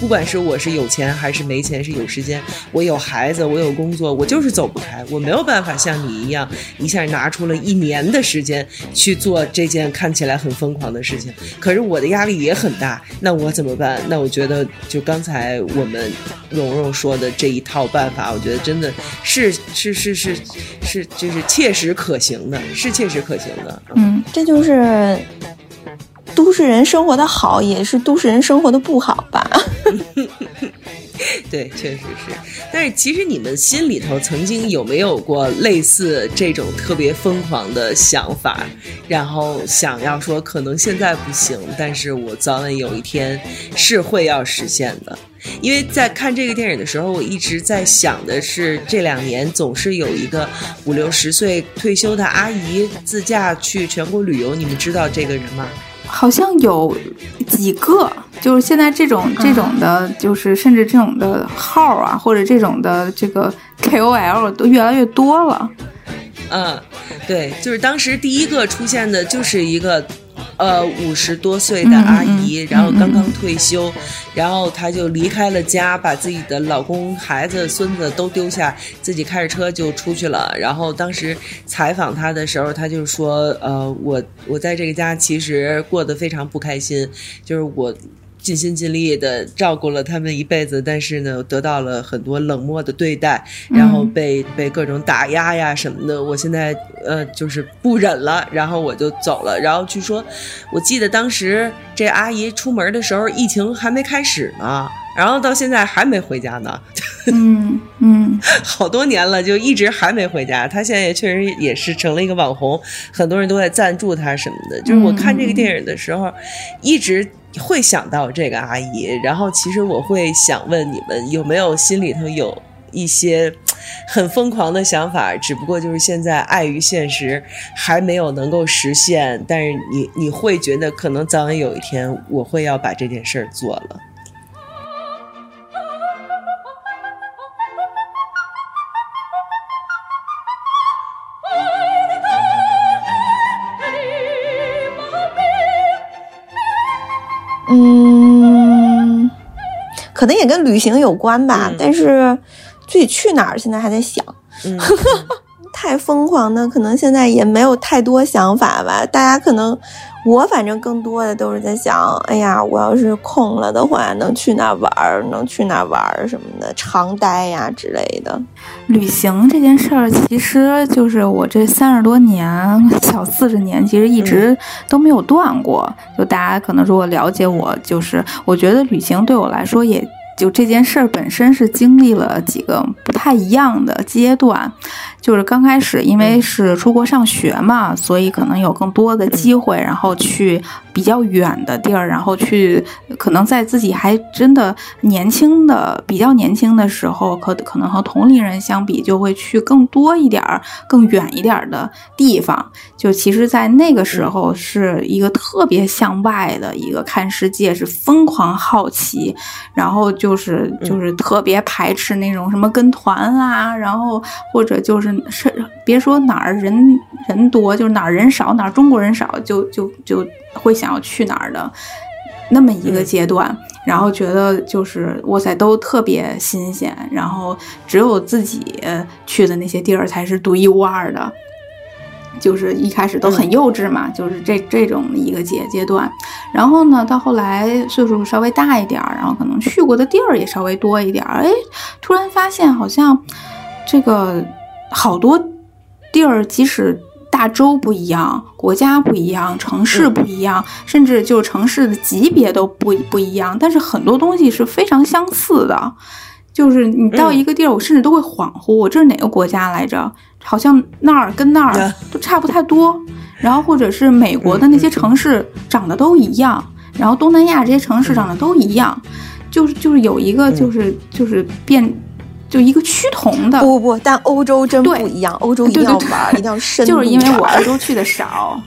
不管是我是有钱还是没钱，是有时间，我有孩子，我有工作，我就是走不开，我没有办法像你一样一下拿出了一年的时间去做这件看起来很疯狂的事情。可是我的压力也很大，那我怎么办？那我觉得就刚才我们蓉蓉说的这一套办法，我觉得真的是是是是是就是切实可行的，是切实可行的。嗯，这就是都市人生活的好，也是都市人生活的不好吧？对，确实是。但是其实你们心里头曾经有没有过类似这种特别疯狂的想法，然后想要说可能现在不行，但是我早晚有一天是会要实现的。因为在看这个电影的时候，我一直在想的是，这两年总是有一个五六十岁退休的阿姨自驾去全国旅游，你们知道这个人吗？好像有几个，就是现在这种这种的，就是甚至这种的号啊，或者这种的这个 KOL 都越来越多了。嗯，对，就是当时第一个出现的就是一个，呃，五十多岁的阿姨，然后刚刚退休，然后她就离开了家，把自己的老公、孩子、孙子都丢下，自己开着车就出去了。然后当时采访她的时候，她就说：“呃，我我在这个家其实过得非常不开心，就是我。”尽心尽力的照顾了他们一辈子，但是呢，得到了很多冷漠的对待，然后被被各种打压呀什么的。我现在呃就是不忍了，然后我就走了。然后据说，我记得当时这阿姨出门的时候，疫情还没开始呢，然后到现在还没回家呢，嗯嗯 好多年了，就一直还没回家。他现在也确实也是成了一个网红，很多人都在赞助他什么的。就是我看这个电影的时候，一直。会想到这个阿姨，然后其实我会想问你们有没有心里头有一些很疯狂的想法，只不过就是现在碍于现实还没有能够实现，但是你你会觉得可能早晚有一天我会要把这件事儿做了。嗯，可能也跟旅行有关吧，嗯但是具体去哪儿现在还在想。嗯，太疯狂的，可能现在也没有太多想法吧。大家可能，我反正更多的都是在想，哎呀，我要是空了的话，能去哪玩儿？能去哪玩儿什么的，长待呀之类的。旅行这件事儿，其实就是我这三十多年，小四十年，其实一直都没有断过。就大家可能如果了解我，就是我觉得旅行对我来说也。就这件事儿本身是经历了几个不太一样的阶段，就是刚开始因为是出国上学嘛，所以可能有更多的机会，然后去比较远的地儿，然后去可能在自己还真的年轻的比较年轻的时候，可可能和同龄人相比，就会去更多一点儿、更远一点的地方。就其实，在那个时候是一个特别向外的一个看世界，是疯狂好奇，然后。就是就是特别排斥那种什么跟团啊，然后或者就是是别说哪儿人人多，就是哪儿人少，哪儿中国人少，就就就会想要去哪儿的那么一个阶段，然后觉得就是哇塞都特别新鲜，然后只有自己去的那些地儿才是独一无二的。就是一开始都很幼稚嘛，就是这这种一个阶阶段，然后呢，到后来岁数稍微大一点儿，然后可能去过的地儿也稍微多一点儿，哎，突然发现好像这个好多地儿，即使大洲不一样，国家不一样，城市不一样，甚至就城市的级别都不不一样，但是很多东西是非常相似的。就是你到一个地儿，我甚至都会恍惚，我这是哪个国家来着？好像那儿跟那儿都差不太多。然后或者是美国的那些城市长得都一样，然后东南亚这些城市长得都一样，就是就是有一个就是就是变就一个趋同的。不不不，但欧洲真不一样，欧洲一定要玩，一定要深。就是因为我欧洲去的少。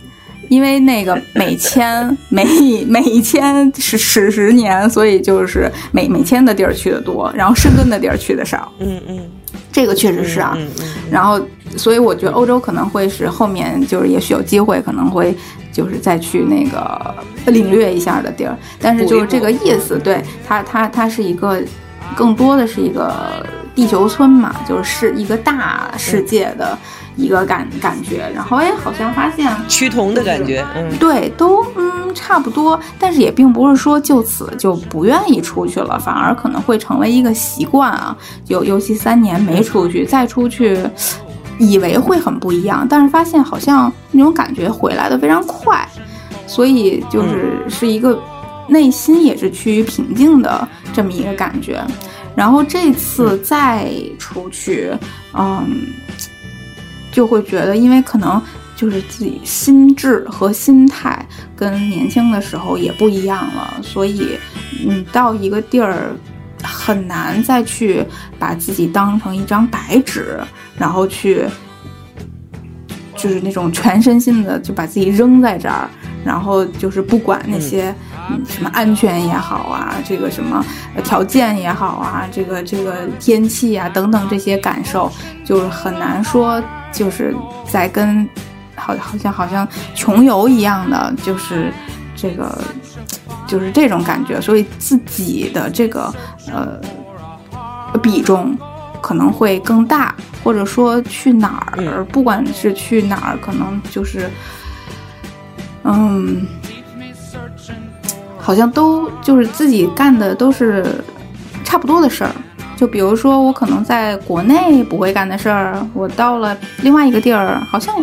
因为那个每千每每千是十十年，所以就是每每迁的地儿去的多，然后深蹲的地儿去的少。嗯嗯，这个确实是啊。然后，所以我觉得欧洲可能会是后面就是也许有机会可能会就是再去那个领略一下的地儿。但是就是这个意思，对它它它是一个更多的是一个地球村嘛，就是是一个大世界的。一个感感觉，然后哎，好像发现趋同的感觉，嗯，对，都嗯差不多，但是也并不是说就此就不愿意出去了，反而可能会成为一个习惯啊。尤尤其三年没出去，再出去，以为会很不一样，但是发现好像那种感觉回来的非常快，所以就是是一个内心也是趋于平静的这么一个感觉。然后这次再出去，嗯。就会觉得，因为可能就是自己心智和心态跟年轻的时候也不一样了，所以你到一个地儿很难再去把自己当成一张白纸，然后去就是那种全身心的就把自己扔在这儿，然后就是不管那些什么安全也好啊，这个什么条件也好啊，这个这个天气啊等等这些感受，就是很难说。就是在跟，好好像好像穷游一样的，就是这个，就是这种感觉，所以自己的这个呃比重可能会更大，或者说去哪儿，不管是去哪儿，可能就是嗯，好像都就是自己干的都是差不多的事儿。就比如说，我可能在国内不会干的事儿，我到了另外一个地儿，好像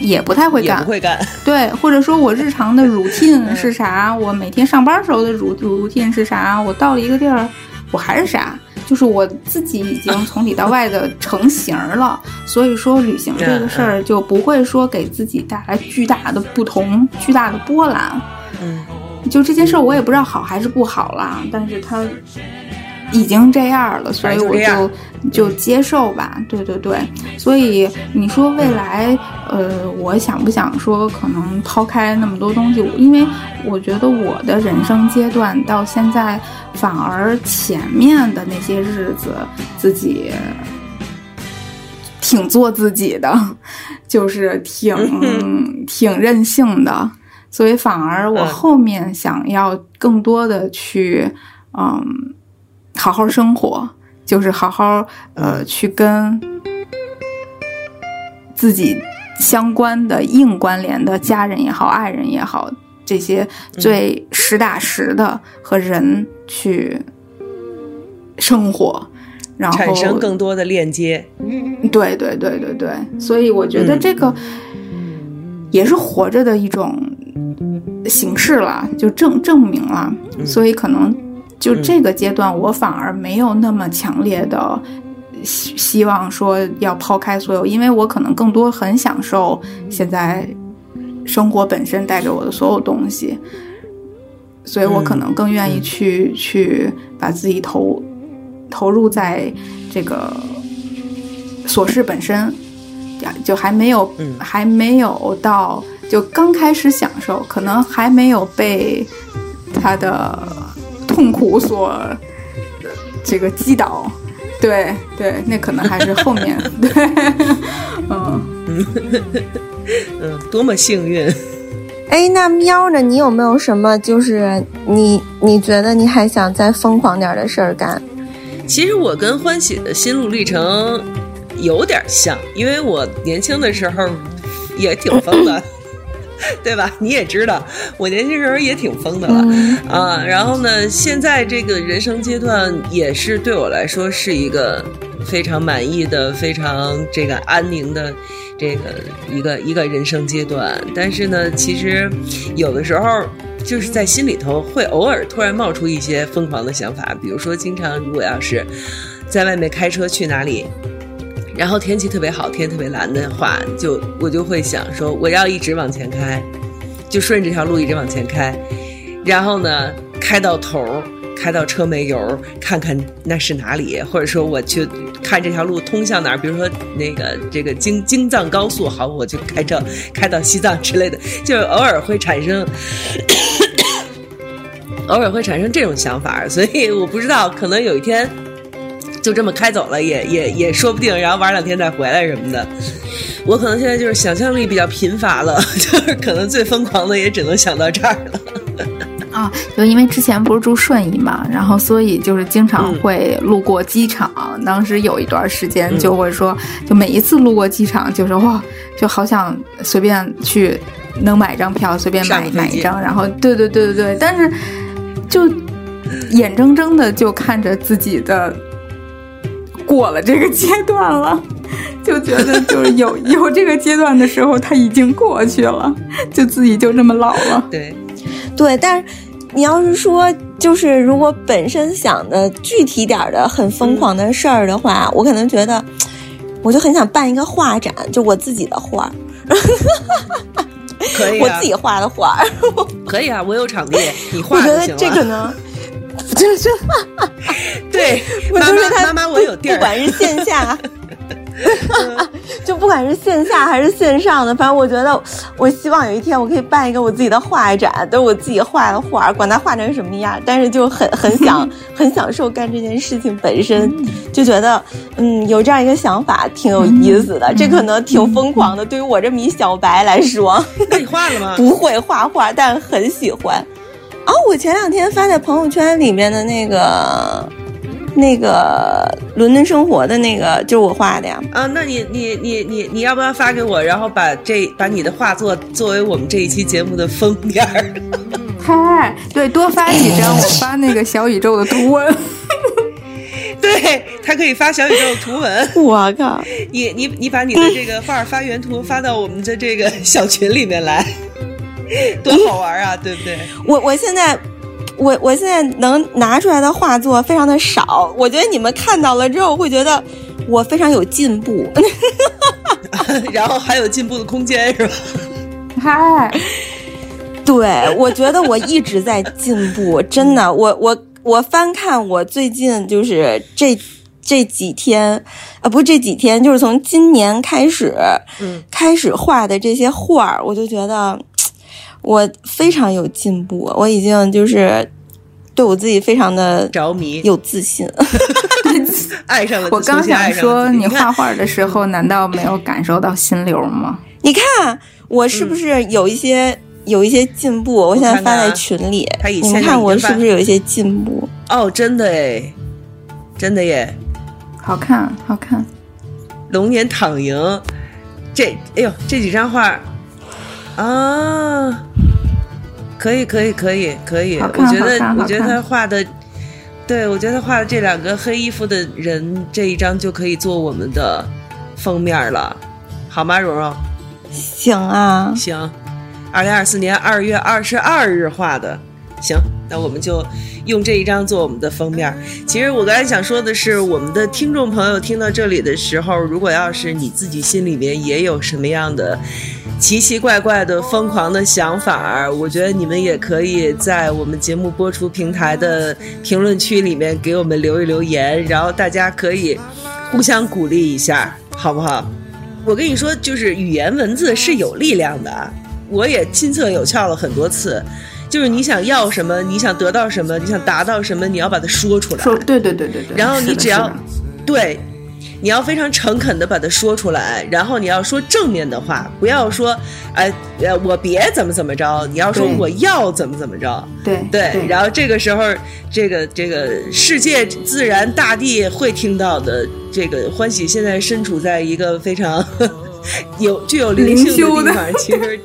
也不太会干。不会干。对，或者说我日常的 routine 是啥？我每天上班时候的 routine 是啥？我到了一个地儿，我还是啥？就是我自己已经从里到外的成型了。所以说，旅行这个事儿就不会说给自己带来巨大的不同、巨大的波澜。嗯。就这件事儿，我也不知道好还是不好啦，但是他。已经这样了，所以我就就接受吧。对对对，所以你说未来，呃，我想不想说可能抛开那么多东西？因为我觉得我的人生阶段到现在，反而前面的那些日子自己挺做自己的，就是挺 挺任性的，所以反而我后面想要更多的去，嗯。好好生活，就是好好呃去跟自己相关的硬关联的家人也好，爱人也好，这些最实打实的和人去生活，然后产生更多的链接。对对对对对，所以我觉得这个也是活着的一种形式了，就证证明了。所以可能就这个阶段，我反而没有那么强烈的希希望说要抛开所有，因为我可能更多很享受现在生活本身带给我的所有东西，所以我可能更愿意去、去把自己投投入在这个琐事本身，就还没有、嗯还没有到就刚开始享受，可能还没有被他的痛苦所呃这个击倒。对对，那可能还是后面 对，嗯。嗯，多么幸运！哎，那喵呢？你有没有什么就是你你觉得你还想再疯狂点的事儿干？其实我跟欢喜的心路历程有点像，因为我年轻的时候也挺疯的，对吧？你也知道，我年轻时候也挺疯的了、嗯啊。然后呢，现在这个人生阶段也是对我来说是一个非常满意的、非常这个安宁的这个一个一个人生阶段。但是呢，其实有的时候。就是在心里头会偶尔突然冒出一些疯狂的想法，比如说，经常如果要是在外面开车去哪里，然后天气特别好，天特别蓝的话，就我就会想说，我要一直往前开，就顺着这条路一直往前开，然后呢，开到头儿，开到车没油，看看那是哪里，或者说我去看这条路通向哪儿，比如说那个这个京京藏高速，好，我就开车开到西藏之类的，就偶尔会产生。偶尔会产生这种想法，所以我不知道，可能有一天就这么开走了，也也也说不定，然后玩两天再回来什么的。我可能现在就是想象力比较贫乏了，就是可能最疯狂的也只能想到这儿了。啊，就因为之前不是住顺义嘛，然后所以就是经常会路过机场。当时有一段时间就会说，就每一次路过机场，就说哇，就好想随便去能买一张票，随便买买一张。然后对对对对对，但是就眼睁睁的就看着自己的过了这个阶段了。就觉得就是有有这个阶段的时候，他已经过去了，就自己就这么老了。对，对，但是你要是说，就是如果本身想的具体点儿的很疯狂的事儿的话，我可能觉得，我就很想办一个画展，就我自己的画儿，可以、啊，我自己画的画儿。可以啊，我有场地，你画我觉得就行了。这个呢，就是 对，我妈就是他妈妈妈，我有地儿。不管是线下。就不管是线下还是线上的，反正我觉得，我希望有一天我可以办一个我自己的画展，都是我自己画的画，管它画成什么样，但是就很很想很享受干这件事情本身，就觉得嗯有这样一个想法挺有意思的，这可能挺疯狂的，对于我这么一小白来说，那你画了吗？不会画画，但很喜欢。哦，我前两天发在朋友圈里面的那个。那个伦敦生活的那个就是我画的呀。啊，那你你你你你要不要发给我，然后把这把你的画作作为我们这一期节目的封面儿？嗨，对，多发几张，我发那个小宇宙的图文。对他可以发小宇宙的图文。我靠！你你你把你的这个画发原图发到我们的这个小群里面来，多好玩啊，对不对？我我现在。我我现在能拿出来的画作非常的少，我觉得你们看到了之后会觉得我非常有进步，然后还有进步的空间是吧？嗨，对，我觉得我一直在进步，真的，我我我翻看我最近就是这这几天啊，不是这几天，就是从今年开始，嗯，开始画的这些画儿，我就觉得。我非常有进步，我已经就是对我自己非常的着迷，有自信，爱上了。我刚想说，你画画的时候难道没有感受到心流吗？你看我是不是有一些、嗯、有一些进步？我现在发在群里，他以你们看我是不是有一些进步？哦，真的哎，真的耶，好看，好看。龙年躺赢。这哎呦这几张画啊，可以可以可以可以，我觉得我觉得他画的，对我觉得他画的这两个黑衣服的人这一张就可以做我们的封面了，好吗，蓉蓉？行啊，行，二零二四年二月二十二日画的，行，那我们就用这一张做我们的封面。其实我刚才想说的是，我们的听众朋友听到这里的时候，如果要是你自己心里面也有什么样的奇奇怪怪的疯狂的想法，我觉得你们也可以在我们节目播出平台的评论区里面给我们留一留言，然后大家可以互相鼓励一下，好不好？我跟你说，就是语言文字是有力量的啊，我也亲测有效了很多次。就是你想要什么，你想得到什么，你想达到什么，你要把它说出来。说对对对对对。然后你只要对，你要非常诚恳的把它说出来，然后你要说正面的话，不要说，哎，呃，我别怎么怎么着，你要说我要怎么怎么着。对对，然后这个时候，这个这个世界、自然、大地会听到的。这个欢喜现在身处在一个非常 有具有灵性的地方，其实，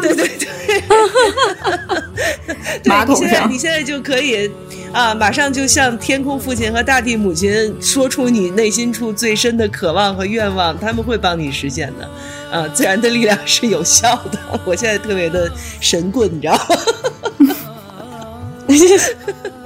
对对对，对 马桶你现在上你现在就可以啊，马上就向天空父亲和大地母亲说出你内心处最深的渴望和愿望，他们会帮你实现的。啊，自然的力量是有效的。我现在特别的神棍，你知道吗？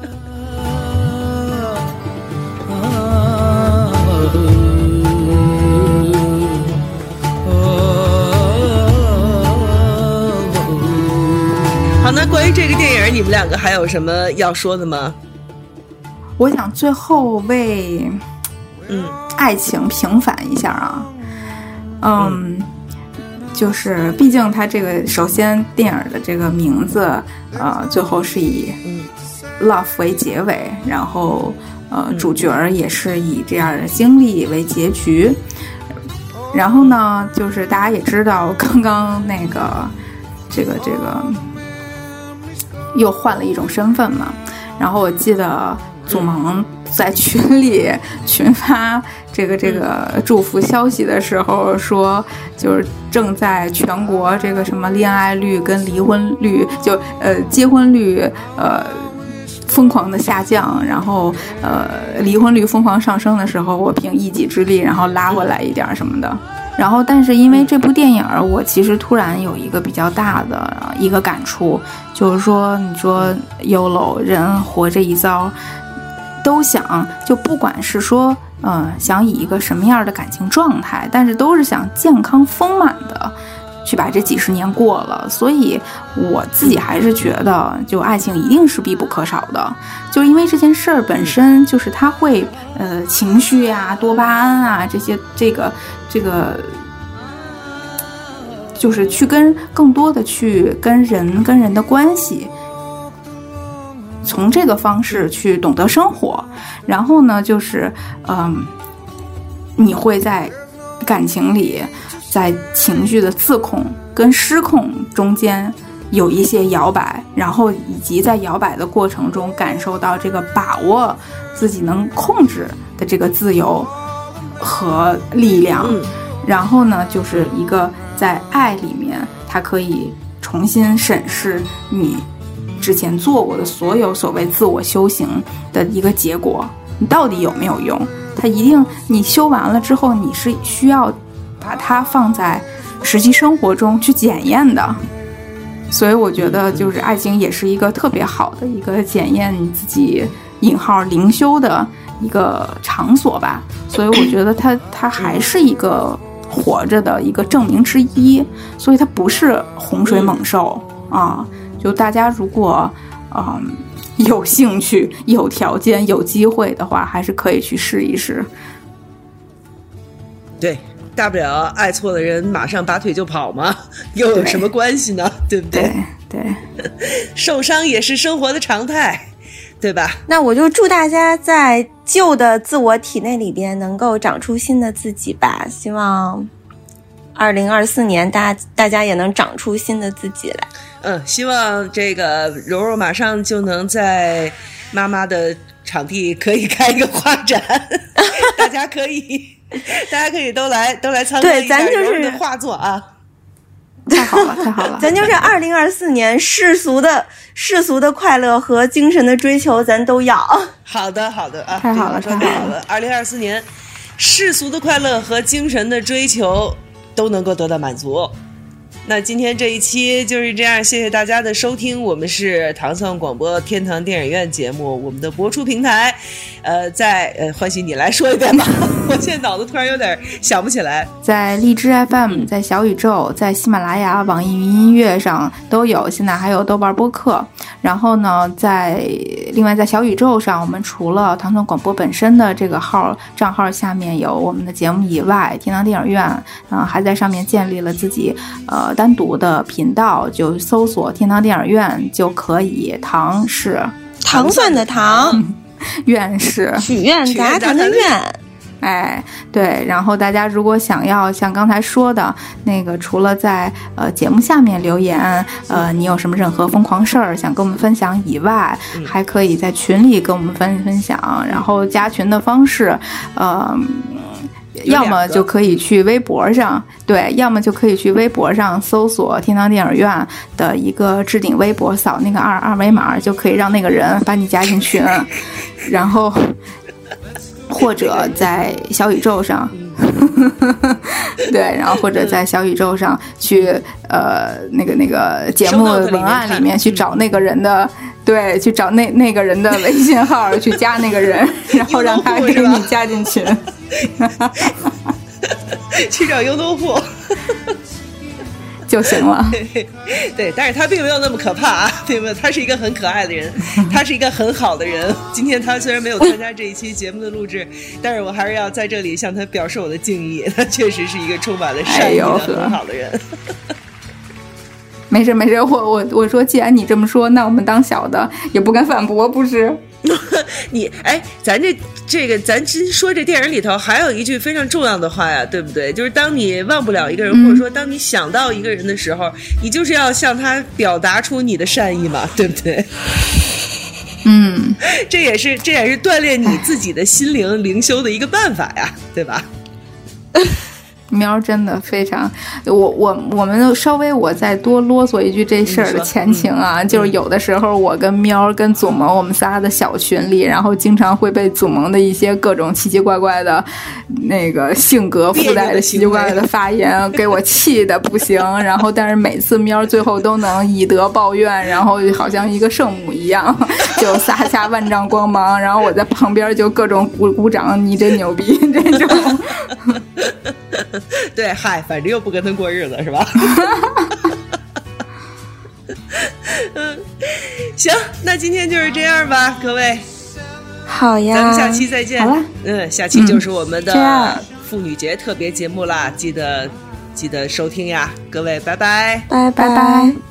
好，那关于这个电影，你们两个还有什么要说的吗？我想最后为嗯爱情平反一下啊，嗯，就是毕竟它这个首先电影的这个名字，呃，最后是以嗯 love 为结尾，然后呃嗯主角也是以这样的经历为结局。然后呢，就是大家也知道，刚刚那个这个这个又换了一种身份嘛。然后我记得祖萌在群里群发这个这个祝福消息的时候说，就是正在全国这个什么恋爱率跟离婚率，就呃结婚率呃。疯狂的下降，然后呃离婚率疯狂上升的时候，我凭一己之力，然后拉回来一点儿什么的。然后，但是因为这部电影儿，我其实突然有一个比较大的一个感触，就是说，你说 YOLO 人活这一遭，都想就不管是说，嗯，想以一个什么样的感情状态，但是都是想健康丰满的。去把这几十年过了，所以我自己还是觉得，就爱情一定是必不可少的，就因为这件事儿本身就是它会，呃，情绪啊、多巴胺啊这些，这个这个，就是去跟更多的去跟人跟人的关系，从这个方式去懂得生活，然后呢，就是嗯，你会在感情里。在情绪的自控跟失控中间有一些摇摆，然后以及在摇摆的过程中感受到这个把握自己能控制的这个自由和力量。嗯然后呢，就是一个在爱里面，它可以重新审视你之前做过的所有所谓自我修行的一个结果，你到底有没有用？它一定你修完了之后，你是需要。把它放在实际生活中去检验的，所以我觉得就是爱情也是一个特别好的一个检验你自己引号灵修的一个场所吧。所以我觉得它它还是一个活着的一个证明之一，所以它不是洪水猛兽啊。就大家如果嗯有兴趣、有条件、有机会的话，还是可以去试一试。对。大不了爱错的人马上拔腿就跑嘛，又有什么关系呢？对不对？对，受伤也是生活的常态，对吧？那我就祝大家在旧的自我体内里边能够长出新的自己吧。希望二零二四年大家大家也能长出新的自己来。嗯，希望这个柔柔马上就能在妈妈的场地可以开一个画展，大家可以。大家可以都来都来参观对一下咱就是画作啊。太好了，太好了！咱就是二零二四年世俗的世俗的快乐和精神的追求，咱都要。好的，好的啊，太好了太好了。二零二四年，世俗的快乐和精神的追求都能够得到满足。那今天这一期就是这样，谢谢大家的收听。我们是糖蒜广播天堂电影院节目，我们的播出平台，呃，在呃，欢喜你来说一遍吧，我现在脑子突然有点想不起来。在荔枝 FM、在小宇宙、在喜马拉雅、网易云音乐上都有，现在还有豆瓣播客。然后呢，在另外在小宇宙上，我们除了糖蒜广播本身的这个号账号下面有我们的节目以外，天堂电影院啊、还在上面建立了自己呃单独的频道，就搜索天堂电影院就可以。糖是糖蒜的糖，院是许愿许愿杂谈的杂谈的愿。哎，对，然后大家如果想要像刚才说的那个，除了在呃节目下面留言，呃，你有什么任何疯狂事儿想跟我们分享以外，还可以在群里跟我们分分享。然后加群的方式，呃。要么就可以去微博上，对，要么就可以去微博上搜索“天堂电影院”的一个置顶微博，扫那个二二维码，就可以让那个人把你加进群，然后或者在小宇宙上，对，然后或者在小宇宙上去呃那个那个节目文案里面去找那个人的，对，去找那那个人的微信号，去加那个人，然后让他给你加进群。去找优豆户。就行了。对，但是他并没有那么可怕啊，并没有，他是一个很可爱的人，他是一个很好的人。今天他虽然没有参加这一期节目的录制，但是我还是要在这里向他表示我的敬意。他确实是一个充满了善意的、哎很好的人。没事没事，我我我说，既然你这么说，那我们当小的也不敢反驳，不是？你哎，咱这这个，咱今说这电影里头还有一句非常重要的话呀，对不对？就是当你忘不了一个人，嗯或者说当你想到一个人的时候，你就是要向他表达出你的善意嘛，对不对？嗯，这也是这也是锻炼你自己的心灵灵修的一个办法呀，对吧？喵儿真的非常，我我我们稍微我再多啰嗦一句这事儿的前情啊，就是有的时候我跟喵儿跟祖萌我们仨的小群里，然后经常会被祖萌的一些各种奇奇怪怪的那个性格附带的奇奇怪怪的发言给我气的不行，然后但是每次喵儿最后都能以德报怨，然后好像一个圣母一样，就撒下万丈光芒，然后我在旁边就各种鼓鼓掌，你真牛逼这种。对，嗨，反正又不跟他过日子，是吧？嗯，行，那今天就是这样吧，各位，好呀，咱们下期再见。好了嗯，下期就是我们的妇女节特别节目啦，记得记得收听呀，各位，拜拜。拜拜拜。